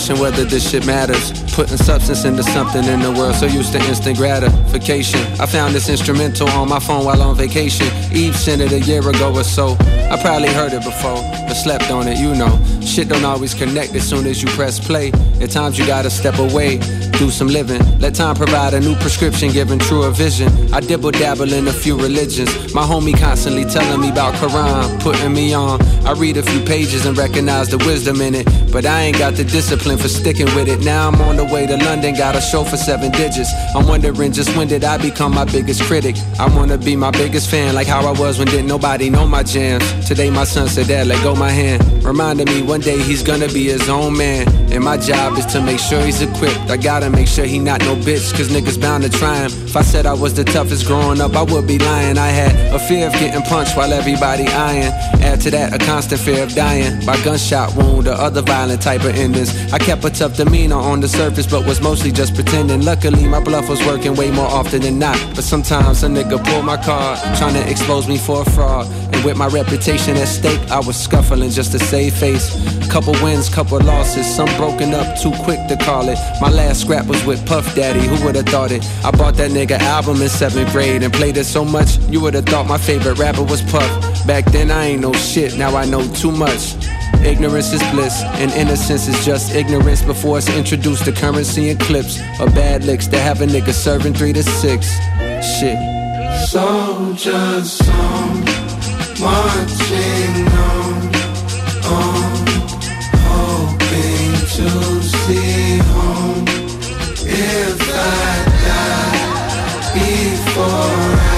question whether this shit matters. Putting substance into something in the world, so used to instant gratification. I found this instrumental on my phone while on vacation. Eve sent it a year ago or so. I probably heard it before, but slept on it, you know. Shit don't always connect as soon as you press play. At times you gotta step away, do some living. Let time provide a new prescription, giving truer vision. I dibble dabble in a few religions. My homie constantly telling me about Quran, putting me on. I read a few pages and recognize the wisdom in it, but I ain't got the discipline for sticking with it. Now I'm on the way to London, got a show for seven digits. I'm wondering just when did I become my biggest critic? I wanna be my biggest fan, like how I was when didn't nobody know my jams. Today my son said, Dad, let go my hand. Reminded me one day he's gonna be his own man. And my job is to make sure he's equipped. I gotta make sure he not no bitch, cause niggas bound to try him. If I said I was the toughest growing up, I would be lying. I had a fear of getting punched while everybody eyeing. Add to that a constant fear of dying by gunshot wound or other violent type of endings. I kept a tough demeanor on the surface, but was mostly just pretending. Luckily, my bluff was working way more often than not. But sometimes a nigga pull my card, trying to expose me for a fraud. And with my reputation at stake, I was scuffling just to save face. Couple wins, couple losses, some broken up too quick to call it. My last scrap was with Puff Daddy, who would've thought it? I bought that nigga album in seventh grade and played it so much, you would've thought my favorite rapper was Puff. Back then I ain't know shit, now I know too much. Ignorance is bliss, and innocence is just ignorance before it's introduced to currency and clips or bad licks that have a nigga serving three to six. Shit. Soldiers song, marching on, on, hoping to see home. If I die before I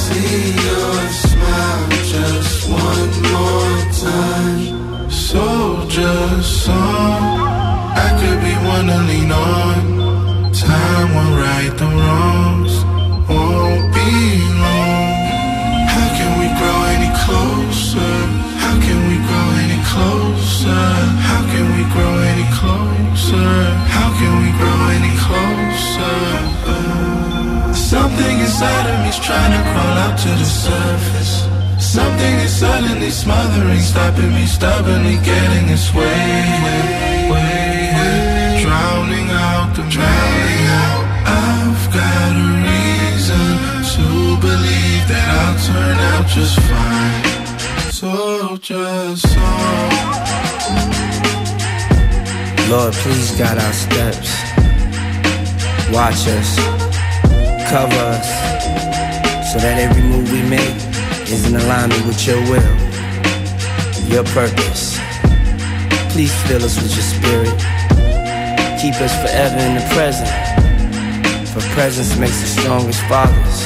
see your smile just one more time, soldier song, I could be one to lean on. Time will right the wrongs, won't be long. How can we grow any closer? How can we grow any closer? How can we grow any closer? How can we grow any closer? Something inside of me's trying to crawl out to the surface. Something is suddenly smothering, stopping me stubbornly getting its way, way, way, drowning out the drowning out. I've got a reason to believe that I'll turn out just fine. So just song. Lord, please guide our steps. Watch us, cover us, so that every move we make is in alignment with your will, your purpose. Please fill us with your spirit. Keep us forever in the present. For presence makes the strongest fathers.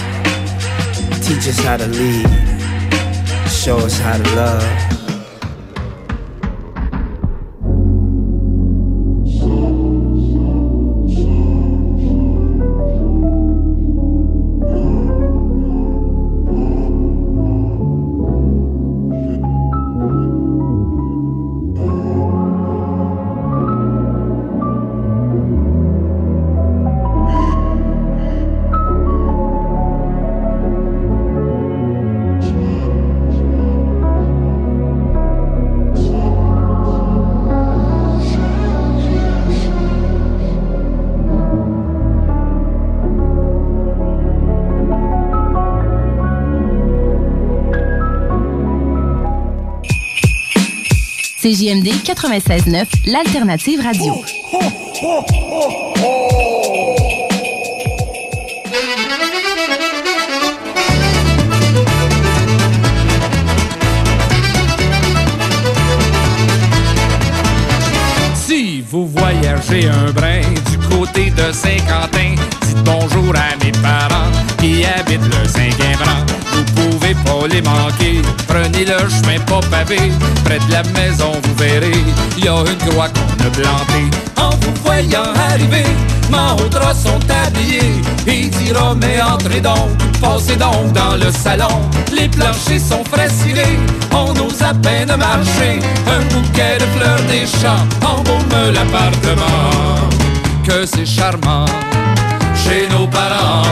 Teach us how to lead. Show us how to love. CJMD 96.9, l'alternative radio. Si vous voyagez un brin du côté de Saint-Quentin, dites bonjour à mes parents qui habitent le cinquième pas les manquer, prenez le chemin pas pavé, près de la maison vous verrez, il y a une croix qu'on a plantée. En vous voyant arriver, Maudras sont habillés, il dira mais entrez donc, passez donc dans le salon. Les planchers sont frais cirés, on ose à peine marcher, un bouquet de fleurs des champs embaume l'appartement. Que c'est charmant chez nos parents,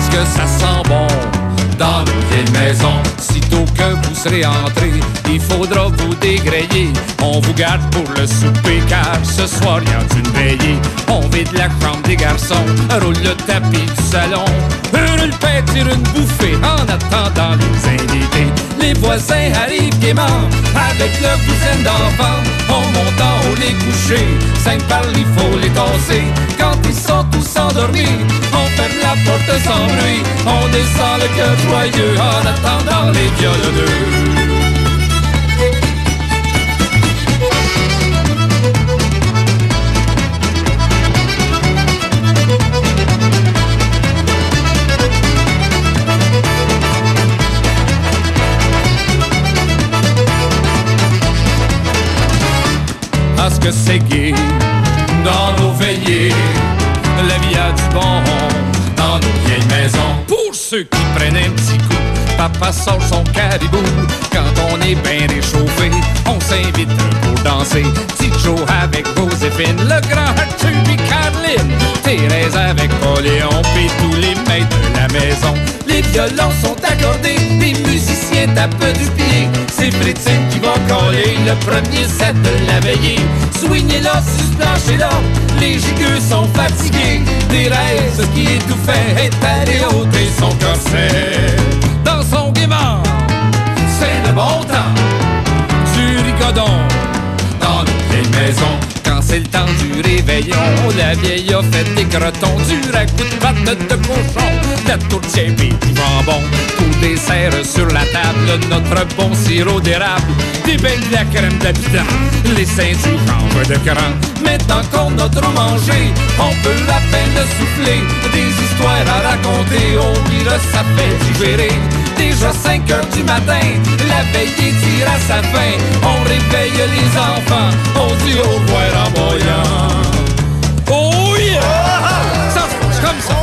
ce que ça sent bon dans nos vieilles maisons. Sitôt que vous serez entré, il faudra vous dégrayer. On vous garde pour le souper car ce soir y a une veillée. On vide la chambre des garçons, roule le tapis du salon. Hurle tire une bouffée en attendant les invités. Les voisins arrivent gaiement avec le cousin d'enfant. On en haut les coucher, cinq balles il faut les tasser. Quand ils sont tous endormis, on ferme la porte sans bruit. On descend le cœur joyeux en attendant les violonneux. Que c'est gay dans nos veillées. La vie a du bon dans nos vieilles maisons. Pour ceux qui prennent un petit coup, papa sort son caribou. Quand on est bien réchauffé, on s'invite pour danser. Petit Joe avec Joséphine, le grand Arthur et Caroline. Thérèse avec Poléon, puis tous les maîtres de la maison. Les violons sont accordés, les musiciens tapent du pied. C'est Fritine qui va coller le premier set de la veillée. Soignez-la, plancher-là, les gigueux sont fatigués. Des rêves qui étouffaient est allé ôter son corset. Dans son gaiement, c'est de bon temps. Du ricodon dans nos vieilles maisons. C'est le temps du réveillon, la vieille a fait des crotons, du ragoût de patte de cochon, la tourtière et du jambon. Tout dessert sur la table, notre bon sirop d'érable, des beignes de la crème d'habitant, les seins du chanvre de cran. Maintenant qu'on a trop mangé, on peut à peine souffler, des histoires à raconter, on dirait ça fait digérer. Déjà 5 heures du matin, la veillée tire à sa fin, on réveille les enfants, on dit au revoir en Oh yeah! Ça comme ça.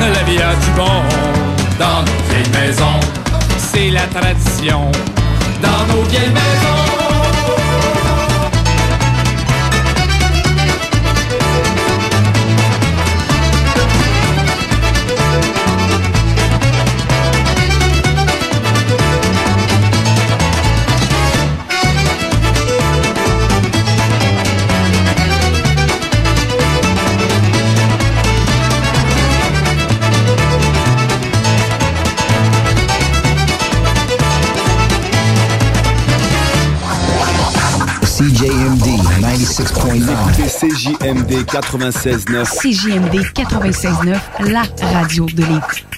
La vie a du bon dans nos vieilles maisons. C'est la tradition dans nos vieilles maisons. 96.9. CJMD 96.9, la radio de Lévis.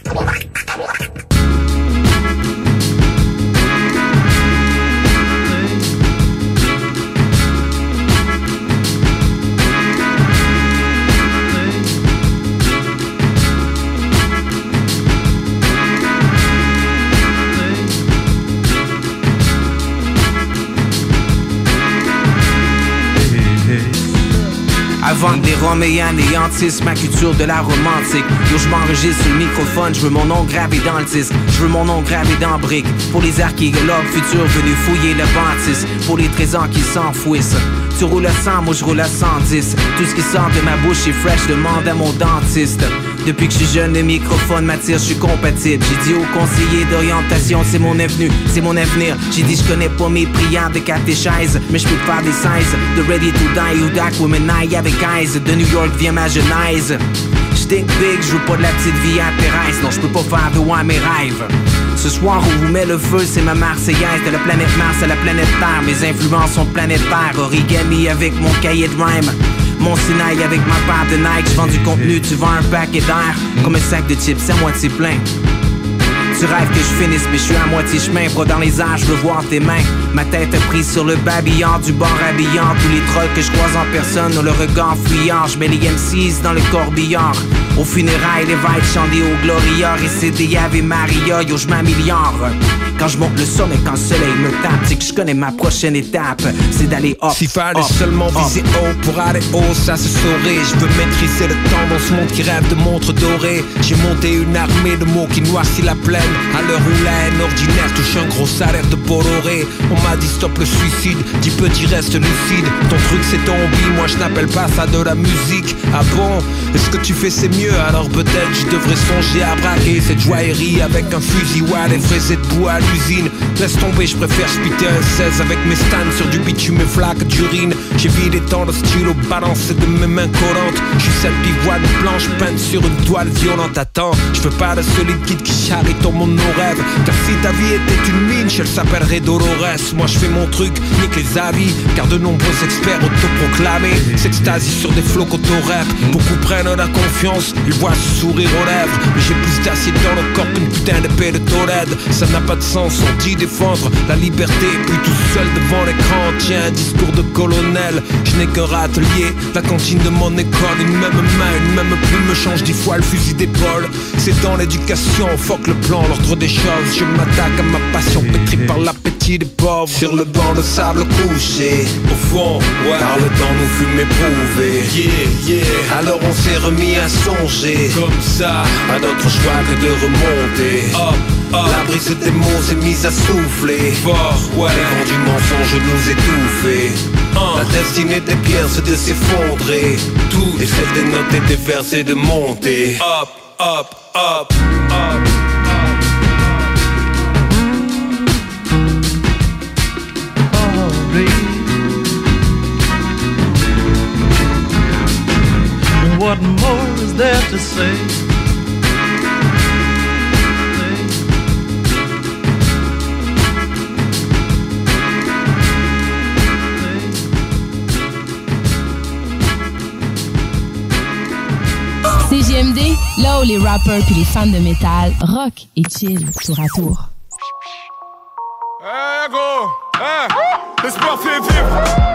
Que des Roméens anéantissent ma culture de la romantique. Yo je m'enregistre sur le microphone, je veux mon nom gravé dans le disque. Je veux mon nom gravé dans brique Pour les archéologues futurs venus fouiller le bâtisse. Pour les trésors qui s'enfouissent. Tu roules à 100, moi je roule à 110 Tout ce qui sort de ma bouche est fresh, demande à mon dentiste depuis que je suis jeune, le microphone m'attire, je suis compatible. J'ai dit au conseiller d'orientation, c'est mon avenue, c'est mon avenir. J'ai dit, je connais pas mes prières de catéchèse, mais je peux faire des 16. De Ready to Die ou Dark Women Night avec Eyes. De New York vient ma genèse. J'tink big, je pas de la petite vie à Thérèse. Non, je peux pas faire de ouais mes rêves. Ce soir, on vous met le feu, c'est ma Marseillaise De la planète Mars à la planète Terre Mes influences sont planétaires Origami avec mon cahier de rhyme Mon Sinaï avec ma paire de Nike Je vends du contenu, tu vends un paquet d'air. Comme un sac de chips, c'est à moitié plein tu rêves que je finisse, mais je suis à moitié chemin. Bras dans les airs, je veux voir tes mains. Ma tête prise sur le babillard du bord habillant. Tous les trolls que je croise en personne ont le regard fuyant. Je mets les M6 dans le corbillard. Au funérailles, les vibes chantent au Gloria. Et c'est des Ave Maria, yo, je m'améliore. Quand je monte le sommet, quand le soleil me tape, c'est que je connais ma prochaine étape. C'est d'aller up. S'il fallait seulement viser haut pour aller haut, ça se saurait. Je veux maîtriser le temps dans ce monde qui rêve de montres dorées. J'ai monté une armée de mots qui noircit la plaine. Haine. À où haine ordinaire touche un gros salaire de Bolloré. On m'a dit stop le suicide, dis petit reste lucide. Ton truc c'est ton hobby, moi je n'appelle pas ça de la musique. Ah bon? Est-ce que tu fais c'est mieux? Alors peut-être je devrais songer à braquer cette joaillerie avec un fusil ou à les fraises de bois à l'usine. Laisse tomber, je préfère un 16 avec mes stands sur du bitume et flaques d'urine. J'ai vidé tant de stylo balancé de mes mains collantes. Je suis cette pivoine blanche peinte sur une toile violente. Attends, je veux pas de ce liquide qui charrie ton nos rêves. Car si ta vie était une mine, elle s'appellerait Dolores. Moi je fais mon truc, nique les avis. Car de nombreux experts autoproclamés s'extasient sur des flots rap Beaucoup prennent la confiance, ils voient sourire aux lèvres. Mais j'ai plus d'acier dans le corps qu'une putain d'épée de Tolède. Ça n'a pas de sens, on dit défendre la liberté. Puis tout seul devant l'écran, tiens un discours de colonel. Je n'ai qu'un râtelier, la cantine de mon école. Une même main, une même plume me change dix fois le fusil d'épaule. C'est dans l'éducation, fuck le plan, l'ordre des choses. Je m'attaque à ma passion, pétrie par l'appétit des pauvres. Sur le banc de sable couché, au fond, ouais. Par le temps nous fûmes éprouvés. Yeah, yeah. Alors on s'est remis à songer, comme ça, à notre choix que de remonter. Up, up. La brise des mots s'est mise à souffler. Fort, ouais. Les vents du mensonge nous étouffer. La destinée des pierres c'est de s'effondrer. Tout et celle des notes et des vers de monter. Up, up, up, What more is there to say? CGMD, là où les rappers puis les fans de métal rock et chill tour à tour. Eh eh, l'espoir fait vivre.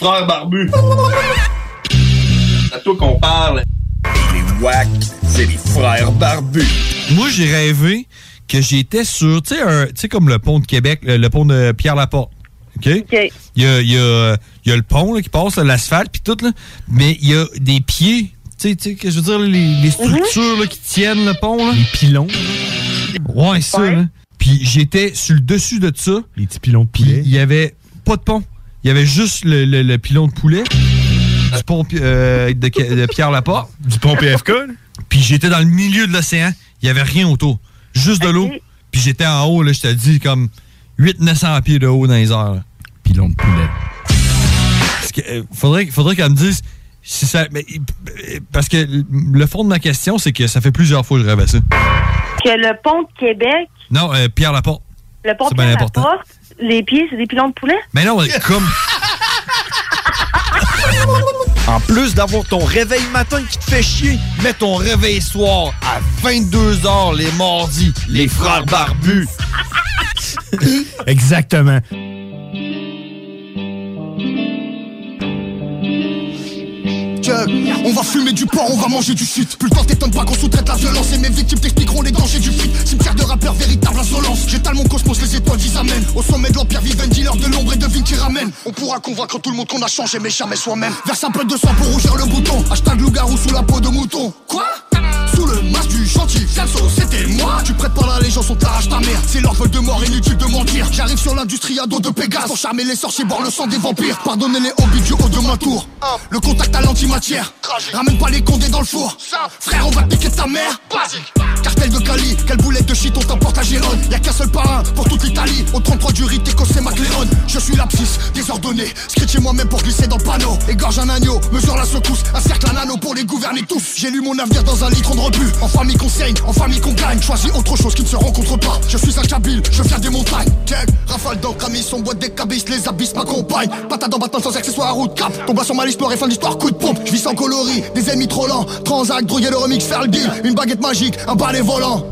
Frères barbus. C'est à toi qu'on parle. Les WAC, c'est les frères barbus. Moi, j'ai rêvé que j'étais sur, tu sais, un- tu sais, comme le pont de Québec, le, le pont de Pierre-Laporte. OK? Il, y a, il y a- il y a le pont là, qui passe, l'asphalte, puis tout, là, mais il y a des pieds Tu sais, tu sais, que je veux dire, les, les structures là, qui tiennent le pont. Là. Les pilons. Ouais, ça. là. Puis j'étais sur le dessus de ça. Les petits pilons de poulet. Il y avait pas de pont. Il y avait juste le, le- le pilon de poulet. Du pont euh, de, de Pierre Laporte. Du pont PFK. Puis j'étais dans le milieu de l'océan. Il y avait rien autour. Juste de l'eau. Puis j'étais en haut, là, je te dis, comme 800-900 pieds de haut dans les airs. là. Pilon de poulet. Parce que, euh, faudrait, faudrait qu'elle me dise si ça. mais, parce que le fond de ma question, c'est que ça fait plusieurs fois que je rêve à ça. Que le pont de Québec, Non, euh, Pierre Laporte. Le pont C'est de important. Les pieds, c'est des pilons de poulet? Mais non, comme. En plus d'avoir ton réveil matin qui te fait chier, mets ton réveil soir à 22h les mardis, les frères barbus. Exactement. On va fumer du porc, on va manger du shit. Plus le temps pas qu'on sous-traite la violence. Et mes victimes t'expliqueront les dangers du fric. Cimetière de rappeurs, véritable insolence. J'étale mon cosmos, les étoiles j'y amènent. Au sommet de l'empire vivent dealer de l'ombre et de vignes qui ramène. On pourra convaincre tout le monde qu'on a changé, mais jamais soi-même. Verse un peu de sang pour rougir le bouton. Hashtag loup-garou sous la peau de mouton. Quoi? Le masque du gentil, Fianso, c'était moi. Tu prêtes pas l'allégeance, on t'arrache ta mère. C'est leur vol de mort, inutile de mentir. J'arrive sur l'industrie à dos de Pégase pour charmer les sorciers, boire le sang des vampires. Pardonnez les hobbies du haut de ma tour. Le contact à l'antimatière. Ramène pas les condés dans le four. Frère, on va piquer ta mère. Cartel de Cali, quelle boulette de shit on t'emporte à Gérone. Y'a qu'un seul parrain pour toute l'Italie. Au 33 du rite, c'est McLeod. Je suis l'abscisse, désordonné. Scritché moi-même pour glisser dans le panneau. Égorge un agneau, mesure la secousse. Un cercle, un anneau pour les gouverner tous. J'ai lu mon avenir dans un litre de rebut. En famille qu'on saigne, en famille qu'on gagne. Choisis autre chose qui ne se rencontre pas. Je suis un kabyle, je viens des montagnes. Check, rafale d'encre, amis, son boîte des cabisses, les abysses m'accompagnent. Patate dans Batman sans accessoire, route cap. Tombe sur histoire et fin d'histoire, coup de pompe. Je vis sans coloris, des ennemis trop lents. Transac, droguer le remix, faire le deal. Une baguette magique, un balai volant.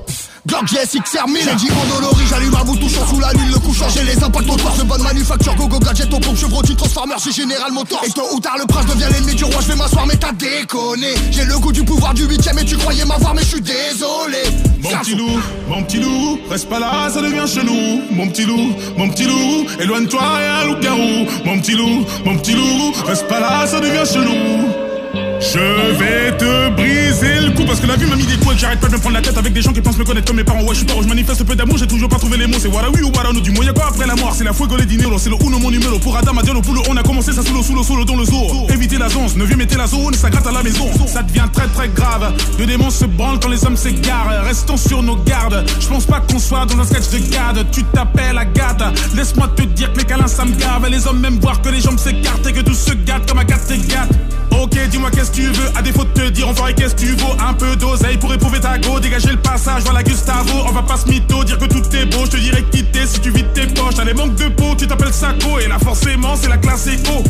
Glock GSX Hermine J'ai dit endolori, j'allume un bout touchant sous la lune, le coup J'ai les impacts au de bonne manufacture, go go gadget au pompe, chevrolet, transformer, c'est Général Motors Et tôt ou tard le prince devient l'ennemi du roi, je vais m'asseoir mais t'as déconné. J'ai le goût du pouvoir du huitième et tu croyais m'avoir mais je suis désolé. Mon petit loup, mon petit loup, reste pas là, ça devient chelou. Mon petit loup, mon petit loup, éloigne-toi, y'a un loup-garou. Mon petit loup, mon petit loup, reste pas là, ça devient chelou. Je vais te briser le cou parce que la vie m'a mis des coups et j'arrête pas de me prendre la tête avec des gens qui pensent me connaître comme mes parents. Ouais, je suis pas, je manifeste peu d'amour, j'ai toujours pas trouvé les mots. C'est voilà oui ou voilà no du. Y'a quoi après la mort? C'est la fuego les dinero, c'est le uno mon numéro. Pour Adam, Diallo, pour le on a commencé ça sous le sous le solo dans le zoo. Évitez la zone, ne viens mettez la zone, ça gratte à la maison. Ça devient très très grave. Le démon se branle quand les hommes s'égarent. Restons sur nos gardes. Je pense pas qu'on soit dans un sketch de garde. Tu t'appelles Agathe. Laisse-moi te dire que les câlins ça me gave. Les hommes même voir que les jambes s'écartent et que tout se gâte comme Agathe et gâte. Ok, dis-moi qu'est-ce que tu veux. À défaut de te dire, enfoiré, qu'est-ce que tu vaux. Un peu d'oseille pour éprouver ta go. Dégager le passage, voilà Gustavo. On va pas se mytho, dire que tout est beau. Je te dirais quitter si tu vides tes poches. T'as les manques de peau, tu t'appelles Sako. Et là, forcément, c'est la classe éco.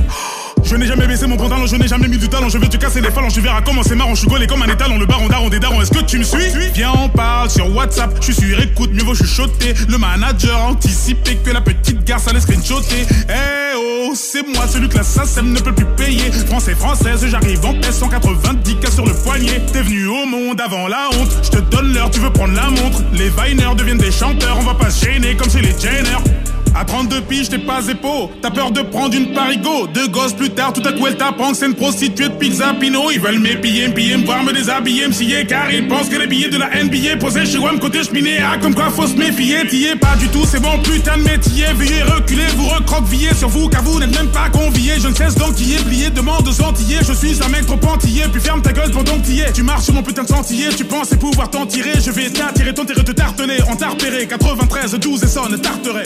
Je n'ai jamais baissé mon pantalon, je n'ai jamais mis du talent. Je vais te casser les phalanges, tu verras comment c'est marrant. Je suis gaulé comme un étalon, le baron daron des darons. Est-ce que tu me suis? Viens, on parle sur WhatsApp. Je suis sur écoute, mieux vaut chuchoter. Le manager a anticipé que la petite garce allait screenshotter. Eh oh, c'est moi celui que la SACEM ne peut plus payer. Français, française, j'arrive en paix, 190 cas sur le poignet. T'es venu au monde avant la honte. Je te donne l'heure, tu veux prendre la montre. Les Viners deviennent des chanteurs, on va pas se gêner comme chez les Jenner. À 32 piges, t'es pas épaule. T'as peur de prendre une parigo. Deux gosses plus tard, tout à coup, elle t'apprend que c'est une prostituée de pizza Pino. Ils veulent m'épiller, me me voir me déshabiller, me car ils pensent que les billets de la NBA posés chez WAM côté cheminée. Ah, comme quoi faut se méfier. T'y es pas du tout, c'est bon, putain de métier. Veuillez reculer, vous recroquevillez sur vous, car vous n'êtes même pas conviés. Je ne cesse d'enquiller, plier, demande aux antillais. Je suis un mec trop antillais, puis ferme ta gueule pendant que. Tu marches sur mon putain de sentier, tu penses pouvoir t'en tirer. Je vais t'attirer, ton terre te tartener. On t'a repéré, 93, 12 et sonne, tarterait.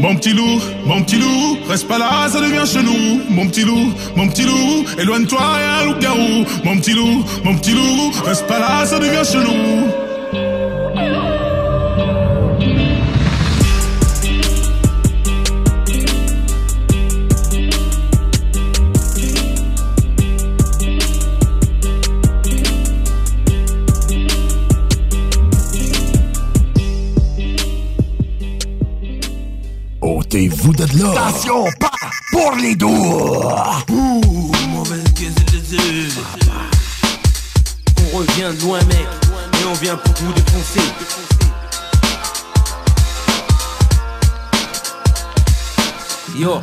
Mon petit loup, mon petit loup, reste pas là, ça devient chelou. Mon petit loup, mon petit loup, éloigne-toi, y'a un loup-garou. Mon petit loup, mon petit loup, reste pas là, ça devient chelou. Ôtez-vous de là. Attention, pas pour les doigts. Ouh, mauvaise On revient de loin, mec, et on vient pour vous défoncer. Yo.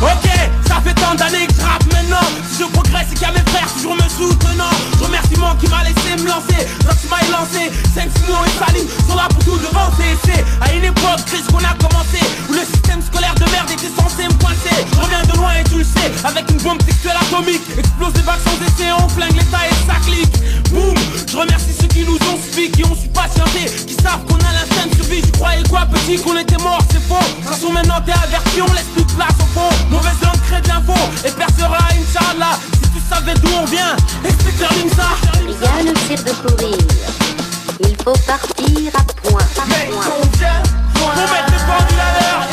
Ok, ça fait tant d'années que je rappe maintenant. Si je progresse c'est qu'il y a mes frères toujours me soutenant. Je remercie mon qui m'a laissé me lancer. Rock m'a lancé 5 Sino et Saline sont là pour tout devancer. C'est à une époque crise qu'on a commencé Où le système scolaire de merde était censé me coincer. Je reviens de loin et tu le sais Avec une bombe textuelle atomique. Explose des vagues sans essai On flingue l'état et ça clique Boum. Je remercie ceux qui nous ont suivis Qui ont su patienter Qui savent qu'on a l'instinct de survie Tu croyais quoi petit qu'on était mort c'est faux. De toute façon maintenant t'es averti On laisse de place au fond Mauvaise langue crée de l'info Et percera Inch'Allah. Si tu savais d'où on vient Explique-leur le tir de courir. Il faut partir à point. À Mec, point. on vient Pour mettre les pendules à l'heure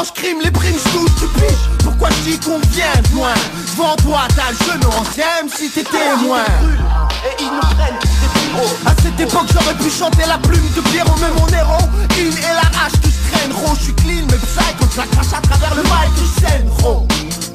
Quand je crime les primes, je tu piges. Pourquoi je dis qu'on vient de loin? Devant toi t'as le genou ancien si t'es témoin Et ils nous prennent À cette époque j'aurais pu chanter la plume de Pierrot Mais mon héroïne et la rage que je traîne je suis clean mais psycho la crache à travers le mic je scène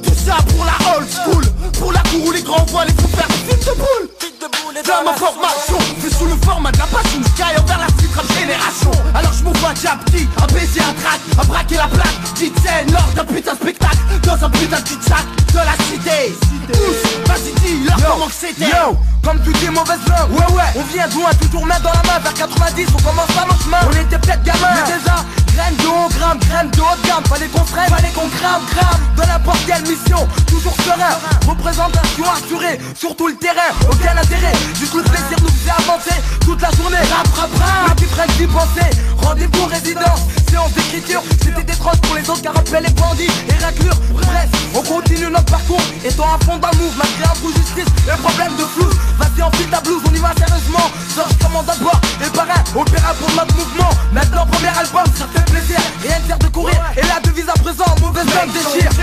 Tout ça pour la old school Pour la cour où les grands voient les fous faire des de boule dans ma formation, fait sous le format de la passion Sky envers la titre génération. Alors je m'ouvre un jab petit, un baiser, un track, à braquer la plaque. Petite scène lors d'un putain spectacle Dans un putain de cul-de-sac de la cité. Tous, vas-y dis leur comment que c'était. Yo, comme tu dis mauvaise langue. Ouais ouais, on vient de loin, toujours main dans la main. Vers 90, on commence pas chemins On était peut-être gamins, mais déjà Graine de haut gramme, graine de haut de gamme. Fallait qu'on freine, fallait qu'on crame, crame. De n'importe quelle mission, toujours serein. Représentation assurée, sur tout le terrain. Aucun intérêt, juste le plaisir nous faisait avancer. Toute la journée, rap, rap, rap. Petit frère d'y penser, rendez-vous résidence. Séance d'écriture, c'était des trosses pour les autres Car rappel les bandits et raclure Bref, on continue notre parcours Étant à fond d'un move, malgré un coup justice. Et problème de flou, vas-y enfile ta blouse On y va sérieusement, Georges commande d'abord Et parrain, opéra pour notre mouvement. Maintenant premier album, ça fait plaisir. Rien ne sert de courir, et la devise à présent Mauvaise langue déchire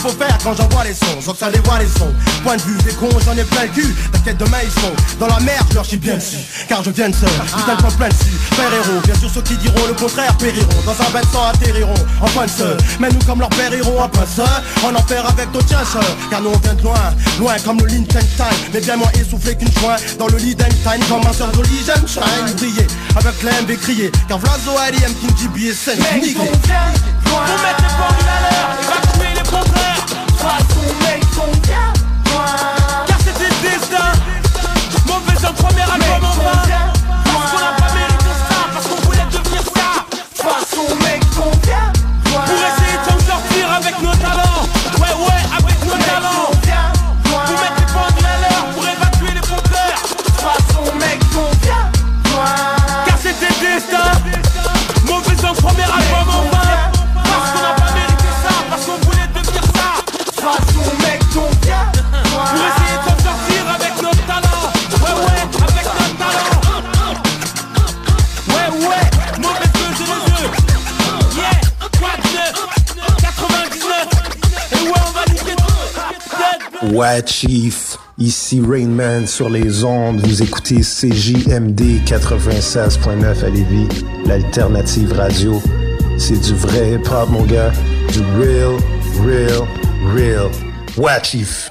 Qu'il faut faire quand j'envoie les sons. J'en ça dévoile les sons. Point de vue des cons j'en ai plein le cul. T'inquiète demain ils sont Dans la merde je leur chie bien dessus. Car je viens de seul Putain de plein dessus Père héros Bien sûr ceux qui diront le contraire périront. Dans un bain de sang atterriront En fin de seul Mais nous comme leur père iront un peu seul En enfer avec nos tiens seuls Car nous on vient de loin Loin comme le Liechtenstein. Mais bien moins essoufflé qu'une joint Dans le Liechtenstein. Comme soeur jolie j'aime shine Briller avec l'aime et crier. Car Vlazo Aliem King GB et Sen Mec, on vient Pour mettre les pendules à Ouais, Chief. Ici Rainman sur les ondes. Vous écoutez CJMD 96.9 à Lévis, l'alternative radio. C'est du vrai hip-hop, mon gars. Du real, real, real. Ouais, Chief.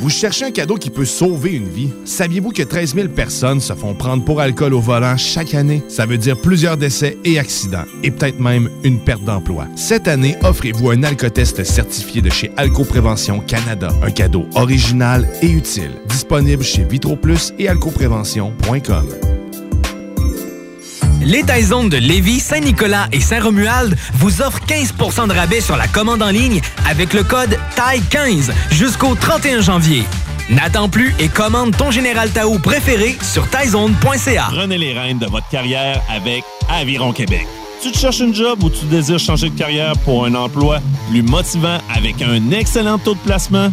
Vous cherchez un cadeau qui peut sauver une vie? Saviez-vous que 13 000 personnes se font prendre pour alcool au volant chaque année? Ça veut dire plusieurs décès et accidents, et peut-être même une perte d'emploi. Cette année, offrez-vous un alcotest certifié de chez Alcoprévention Canada. Un cadeau original et utile. Disponible chez VitroPlus et alcoprévention.com. Les Taizones de Lévis, Saint-Nicolas et Saint-Romuald vous offrent 15% de rabais sur la commande en ligne avec le code TAI15 jusqu'au 31 janvier. N'attends plus et commande ton Général Tao préféré sur taizone.ca. Prenez les rênes de votre carrière avec Aviron Québec. Tu te cherches une job ou tu désires changer de carrière pour un emploi plus motivant avec un excellent taux de placement?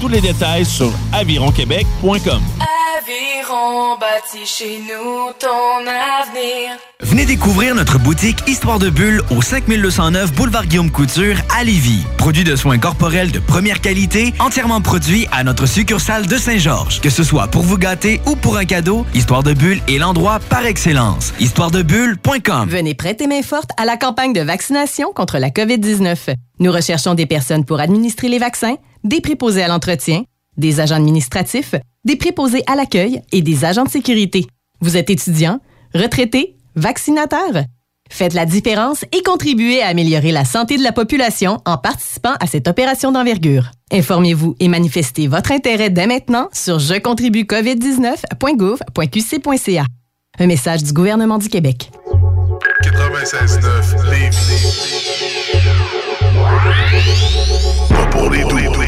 Tous les détails sur avironquebec.com. Aviron bâti chez nous ton avenir. Venez découvrir notre boutique Histoire de Bulle au 5209 Boulevard Guillaume Couture à Lévis. Produit de soins corporels de première qualité, entièrement produit à notre succursale de Saint-Georges. Que ce soit pour vous gâter ou pour un cadeau, Histoire de Bulle est l'endroit par excellence. Histoiredebulle.com Venez prêter main forte à la campagne de vaccination contre la COVID-19. Nous recherchons des personnes pour administrer les vaccins, des préposés à l'entretien, des agents administratifs, des préposés à l'accueil et des agents de sécurité. Vous êtes étudiant, retraité, vaccinateur? Faites la différence et contribuez à améliorer la santé de la population en participant à cette opération d'envergure. Informez-vous et manifestez votre intérêt dès maintenant sur jecontribuecovid19.gouv.qc.ca. Un message du gouvernement du Québec. 96.9 Lévis. Pas pour les.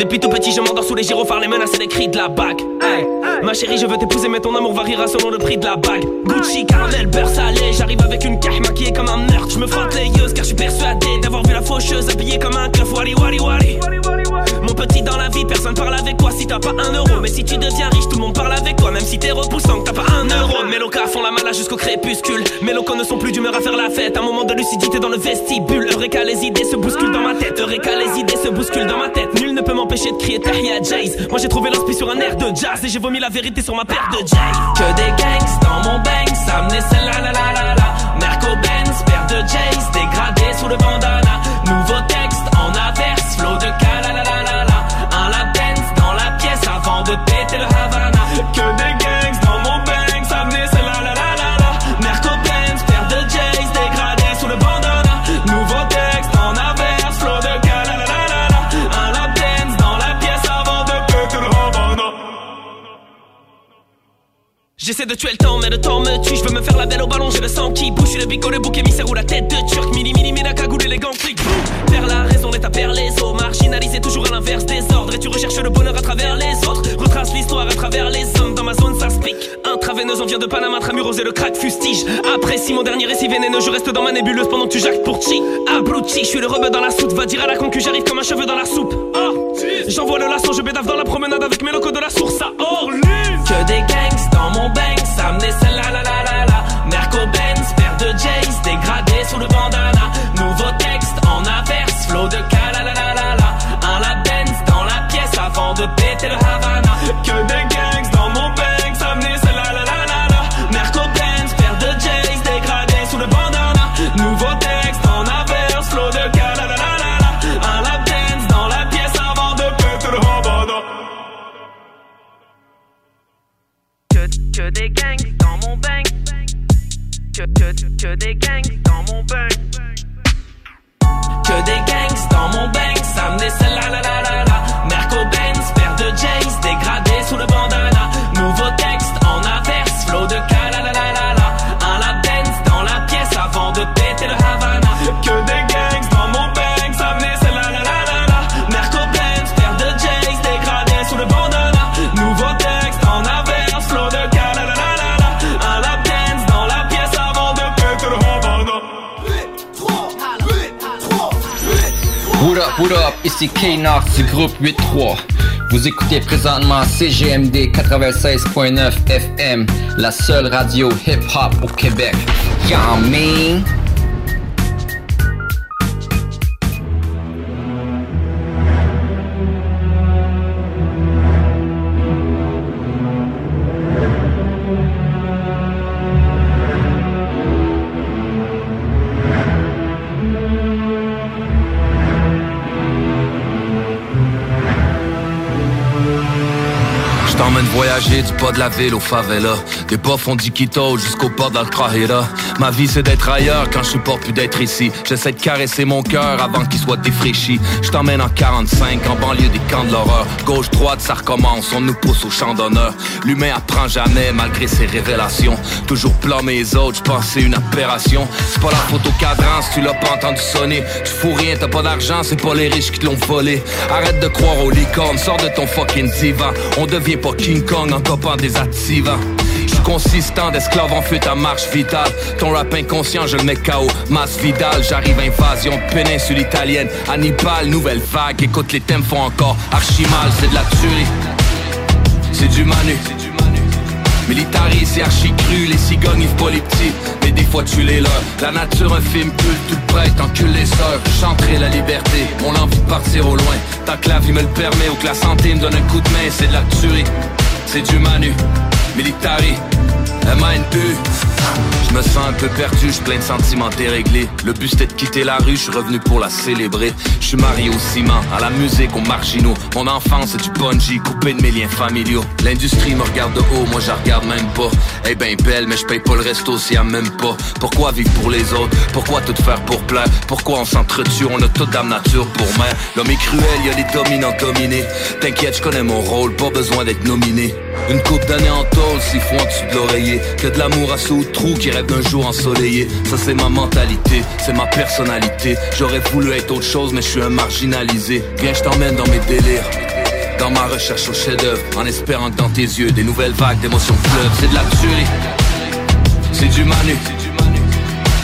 Depuis tout petit, je m'endors sous les gyrophares, les menaces et les cris de la bague. Ma chérie, je veux t'épouser, mais ton amour variera selon le prix de la bague. Gucci, caramel, beurre salé, j'arrive avec une cache maquillée comme un meurtre. Je me frotte les yeux car je suis persuadé d'avoir vu la faucheuse habillée comme un keuf. Wally, wally, wally. Mon petit, dans la vie, personne parle avec toi si t'as pas un euro. Mais si tu deviens riche, tout le monde parle avec toi, même si t'es repoussant, que t'as pas un euro. Mes locas font la malade jusqu'au crépuscule. Mes locaux ne sont plus d'humeur à faire la fête. Un moment de lucidité dans le vestibule. Eureka, les idées se bousculent dans ma tête. Eureka, les idées se bousculent dans ma tête. Nul ne peut m'empêcher de crier Tahia Jays. Moi j'ai trouvé l'inspi sur un air de jazz et j'ai vomi la vérité sur ma paire de Jays. Que des gangs dans mon bang, ça menait celle-là, la la la la. Merco Benz, paire de Jays, dégradé sous le bandana. Nouveau texte en averse, flow de cala la la la la. Un dance dans la pièce avant de péter le Havana. Que des J'essaie de tuer le temps, mais le temps me tue. Je veux me faire la belle au ballon, j'ai le sang qui bouge. Le bico, le bouc émissaire ou la tête de turc. Mini, mini, la cagoule les gants flics. Faire la raison est à perdre les os. Marginalisé toujours à l'inverse des ordres. Et tu recherches le bonheur à travers les autres. Retrace l'histoire à travers les hommes. Dans ma zone, ça se pique. Un travers veineuse, on vient de Panama, Tramuros et le crack fustige. Après si mon dernier récit vénéneux, je reste dans ma nébuleuse pendant que tu jactes pour chi. Abruti, je suis le rebeu dans la soute, va dire à la concu, j'arrive comme un cheveu dans la soupe. Oh, J'envoie le laçon, je bédave dans la promenade avec mes locaux de la source à Orly. Que des gangs dans mon bank, ça me celle-là, la la la la. Merco Benz, paire de Jays, dégradé sous le bandana. Nouveau texte en averse, flow de cala la la la la. Un lap dance dans la pièce avant de péter le Havana. Que des Que, des gangs dans mon bank. Que, que, que des gangs dans mon bank. Que des gangs dans mon bank. Ça me la la la la. Ici K-Nox du groupe 8-3. Vous écoutez présentement CGMD 96.9 FM, la seule radio hip-hop au Québec. Y'all mean? Du pas de la ville au favela. Des pas font du Quito jusqu'au port d'Altrajera Ma vie c'est d'être ailleurs quand je supporte plus d'être ici. J'essaie de caresser mon cœur avant qu'il soit défraîchi Je t'emmène en 45 en banlieue des camps de l'horreur. Gauche droite ça recommence, on nous pousse au champ d'honneur. L'humain apprend jamais malgré ses révélations. Toujours blâmer les autres, je une aberration. C'est pas la photo cadran si tu l'as pas entendu sonner. Tu fous rien, t'as pas d'argent, c'est pas les riches qui te l'ont volé. Arrête de croire aux licornes, sors de ton fucking divan. On devient pas King Kong en copant des activants je suis consistant d'esclave en fuite à marche vitale. Ton rap inconscient je le mets KO Masse Vidal J'arrive invasion péninsule italienne. Hannibal nouvelle vague Écoute les thèmes font encore archi mal C'est de la tuerie. C'est du manu. Militari, c'est archi cru, les cigognes, ils pas les petits. Mais des fois tu les leurs. La nature, un film culte, toute prête, encule les sœurs. Chanterai la liberté, on a envie de partir au loin. Tant que la vie me le permet ou que la santé me donne un coup de main C'est de la tuerie, c'est du manu Militari, MANU je me sens un peu perdu, je plein de sentiments déréglés. Le but c'était de quitter la rue, je suis revenu pour la célébrer. Je suis marié au ciment, à la musique, aux marginaux. Mon enfance c'est du bungee, coupé de mes liens familiaux. L'industrie me regarde de haut, moi je la regarde même pas. Eh ben belle, mais je paye pas le resto si elle même pas. Pourquoi vivre pour les autres? Pourquoi tout faire pour plaire? Pourquoi on s'entretue, on a toute dame nature pour mère. L'homme est cruel, y a les dominants dominés. T'inquiète, je connais mon rôle, pas besoin d'être nominé. Une coupe d'années en tôle, s'il faut en dessous de l'oreiller. Que de l'amour à sous trou qui rêve d'un jour ensoleillé Ça c'est ma mentalité, c'est ma personnalité J'aurais voulu être autre chose mais je suis un marginalisé Viens je t'emmène dans mes délires dans ma recherche au chef-d'œuvre, en espérant que dans tes yeux, des nouvelles vagues d'émotions pleuvent. C'est de la tuerie, c'est du manu.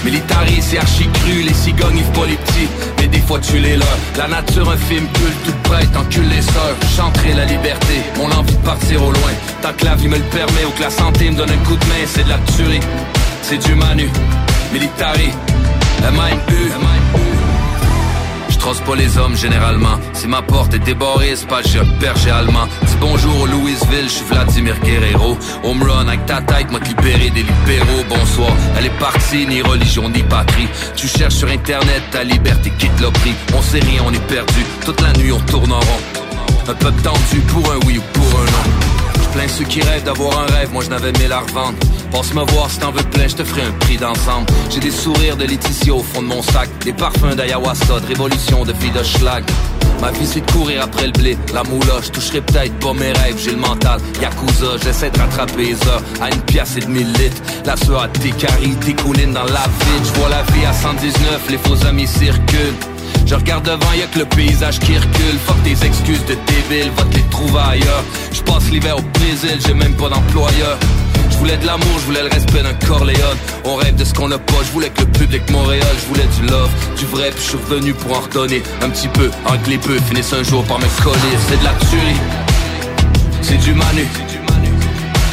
Militari, c'est archi cru, les cigognes, les petits, mais des fois tu les leurs. La nature, un film culte, toute prête, encule les sœurs. Chanterai la liberté, on a envie de partir au loin. Tant que la vie me le permet ou que la santé me donne un coup de main, c'est de la tuerie, c'est du manu. Militari, MANU. Je pas les hommes généralement. Si ma porte est débarrée, c'est pas j'ai un berger allemand. Dis bonjour au Louisville, je suis Vladimir Guerrero. Home run avec ta tête, m'a libéré des libéraux. Bonsoir, elle est partie, ni religion, ni patrie. Tu cherches sur internet, ta liberté quitte le. On sait rien, on est perdu. Toute la nuit, on tourne en rond. Un peu tendu pour un oui ou pour un non. Plein ceux qui rêvent d'avoir un rêve, moi je n'avais mis la revendre. Passe me voir si t'en veux plein, je te ferai un prix d'ensemble. J'ai des sourires de Laetitia au fond de mon sac, des parfums d'ayahuasca, de révolution, de filles de schlag. Ma vie c'est de courir après le blé, la moula, je toucherai peut-être pas mes rêves, j'ai le mental, Yakuza, j'essaie de rattraper les heures à une pièce et demi litre. La sueur à tes caries, tes collines dans la vide, je vois la vie à 119, les faux amis circulent. Je regarde devant, y'a que le paysage qui recule. Fuck tes excuses de débile, va te les trouver ailleurs. Je passe l'hiver au Brésil, j'ai même pas d'employeur. Je voulais de l'amour, je voulais le respect d'un Corléone On rêve de ce qu'on a pas, je voulais que le public Montréal Je voulais du love, du vrai, puis je suis revenu pour en redonner Un petit peu, les peu finissent un jour par me coller C'est de la tuerie, c'est du manu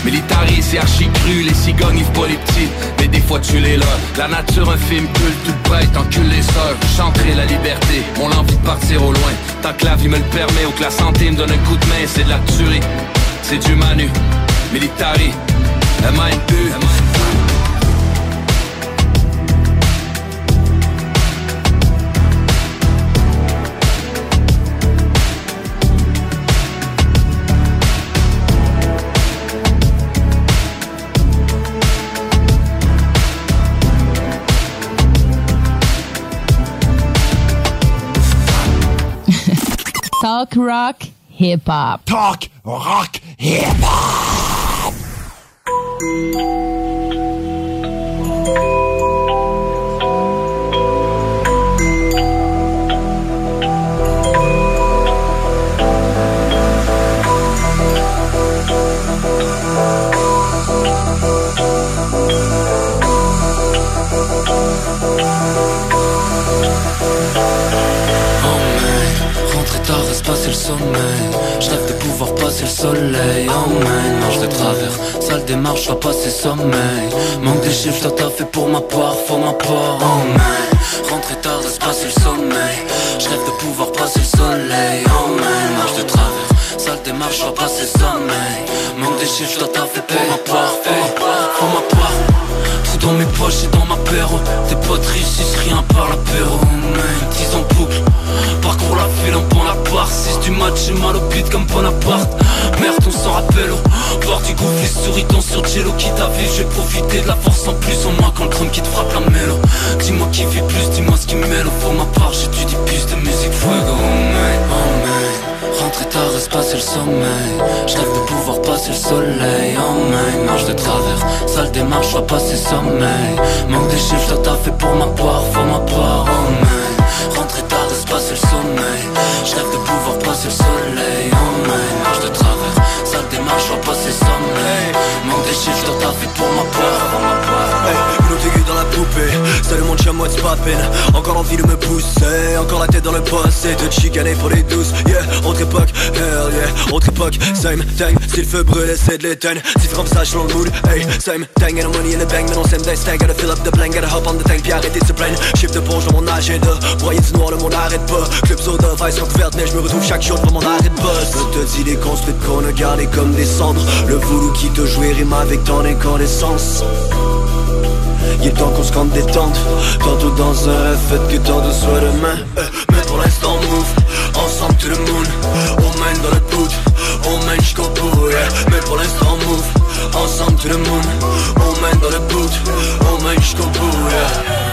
Militari, c'est archi cru, les cigognes, ils pas les petits Mais des fois tu les là La nature, un film culte, toute bête, encule les sœurs. Chanterai la liberté, on a envie de partir au loin. Tant que la vie me le permet ou que la santé me donne un coup de main. C'est de la tuerie, c'est du manu. Militari, M.A.N.U. Talk rock, hip hop. Talk rock, hip hop. Sommeil. Je rêve de pouvoir passer le soleil Oh man, marche de travers Sale démarche, va passer sommeil. Manque des chiffres, t'as fait pour ma part Faut ma part, oh man Rentrer tard, reste passer le sommeil. Je rêve de pouvoir passer le soleil Oh man, marche de travers Sale démarche, va passer sommeil. Manque des chiffres, t'as fait pour ma part Faut ma part Tout dans mes poches et dans ma perro Tes potes réussissent rien par l'apéro Man, 10 en boucle Parcours la file, on prend la part. 6 du match, j'ai mal au pit comme Bonaparte. Merde, on s'en rappelle. Au bord du gouffre, les souris tombent sur Jello. Qui t'a vu, j'ai profité de la force en plus. En moi Quand le crème qui te frappe la mélo Dis-moi qui vit plus, dis-moi ce qui mêle. Pour ma part, j'étudie plus de musique. Fuego Oh man, oh man Rentrer tard, reste passer le sommeil. Je rêve de pouvoir passer le soleil Oh man, marche de travers Sale démarche, va passer sommeil Manque des chiffres, t'as fait pour ma part Faut ma part, oh man Rentrer tard, reste passer le sommeil. Je rêve de pouvoir passer le soleil Oh man, marche de travers Sale démarche, va passer sommeil Manque des chiffres, t'as t'as fait pour ma part Faut ma part Hey, une autre aiguille dans la poupée C'est le monde chez moi, c'est pas peine Encore l'envie de me pousser Encore la tête dans le passé De chicaner pour les douces. Yeah, autre époque, hell yeah Autre époque, same thing Si le feu brûle, essaie de l'éteindre Si c'est comme ça, je le mood Hey, same thing And the money in the bank Mais non, same day stack Gotta fill up the blank Gotta hop on the tank Puis arrêter de se plaindre Shift de ponge dans mon agenda Broyer du noir, le monde arrête pas. Club soda, vice couverte Mais je me retrouve chaque jour devant mon arrêt de boss. Je te dis les construites qu'on a gardées comme des cendres. Le voodoo qui te jouait rime avec ton incandescence. Il est temps qu'on se campe détente. Tantôt dans un faites que tant de soit demain Eh, Mais pour l'instant move, ensemble to the moon On mène dans le boot, on mène jusqu'au bout yeah. Mais pour l'instant move, ensemble to the moon On mène dans le boot, on mène jusqu'au bout yeah.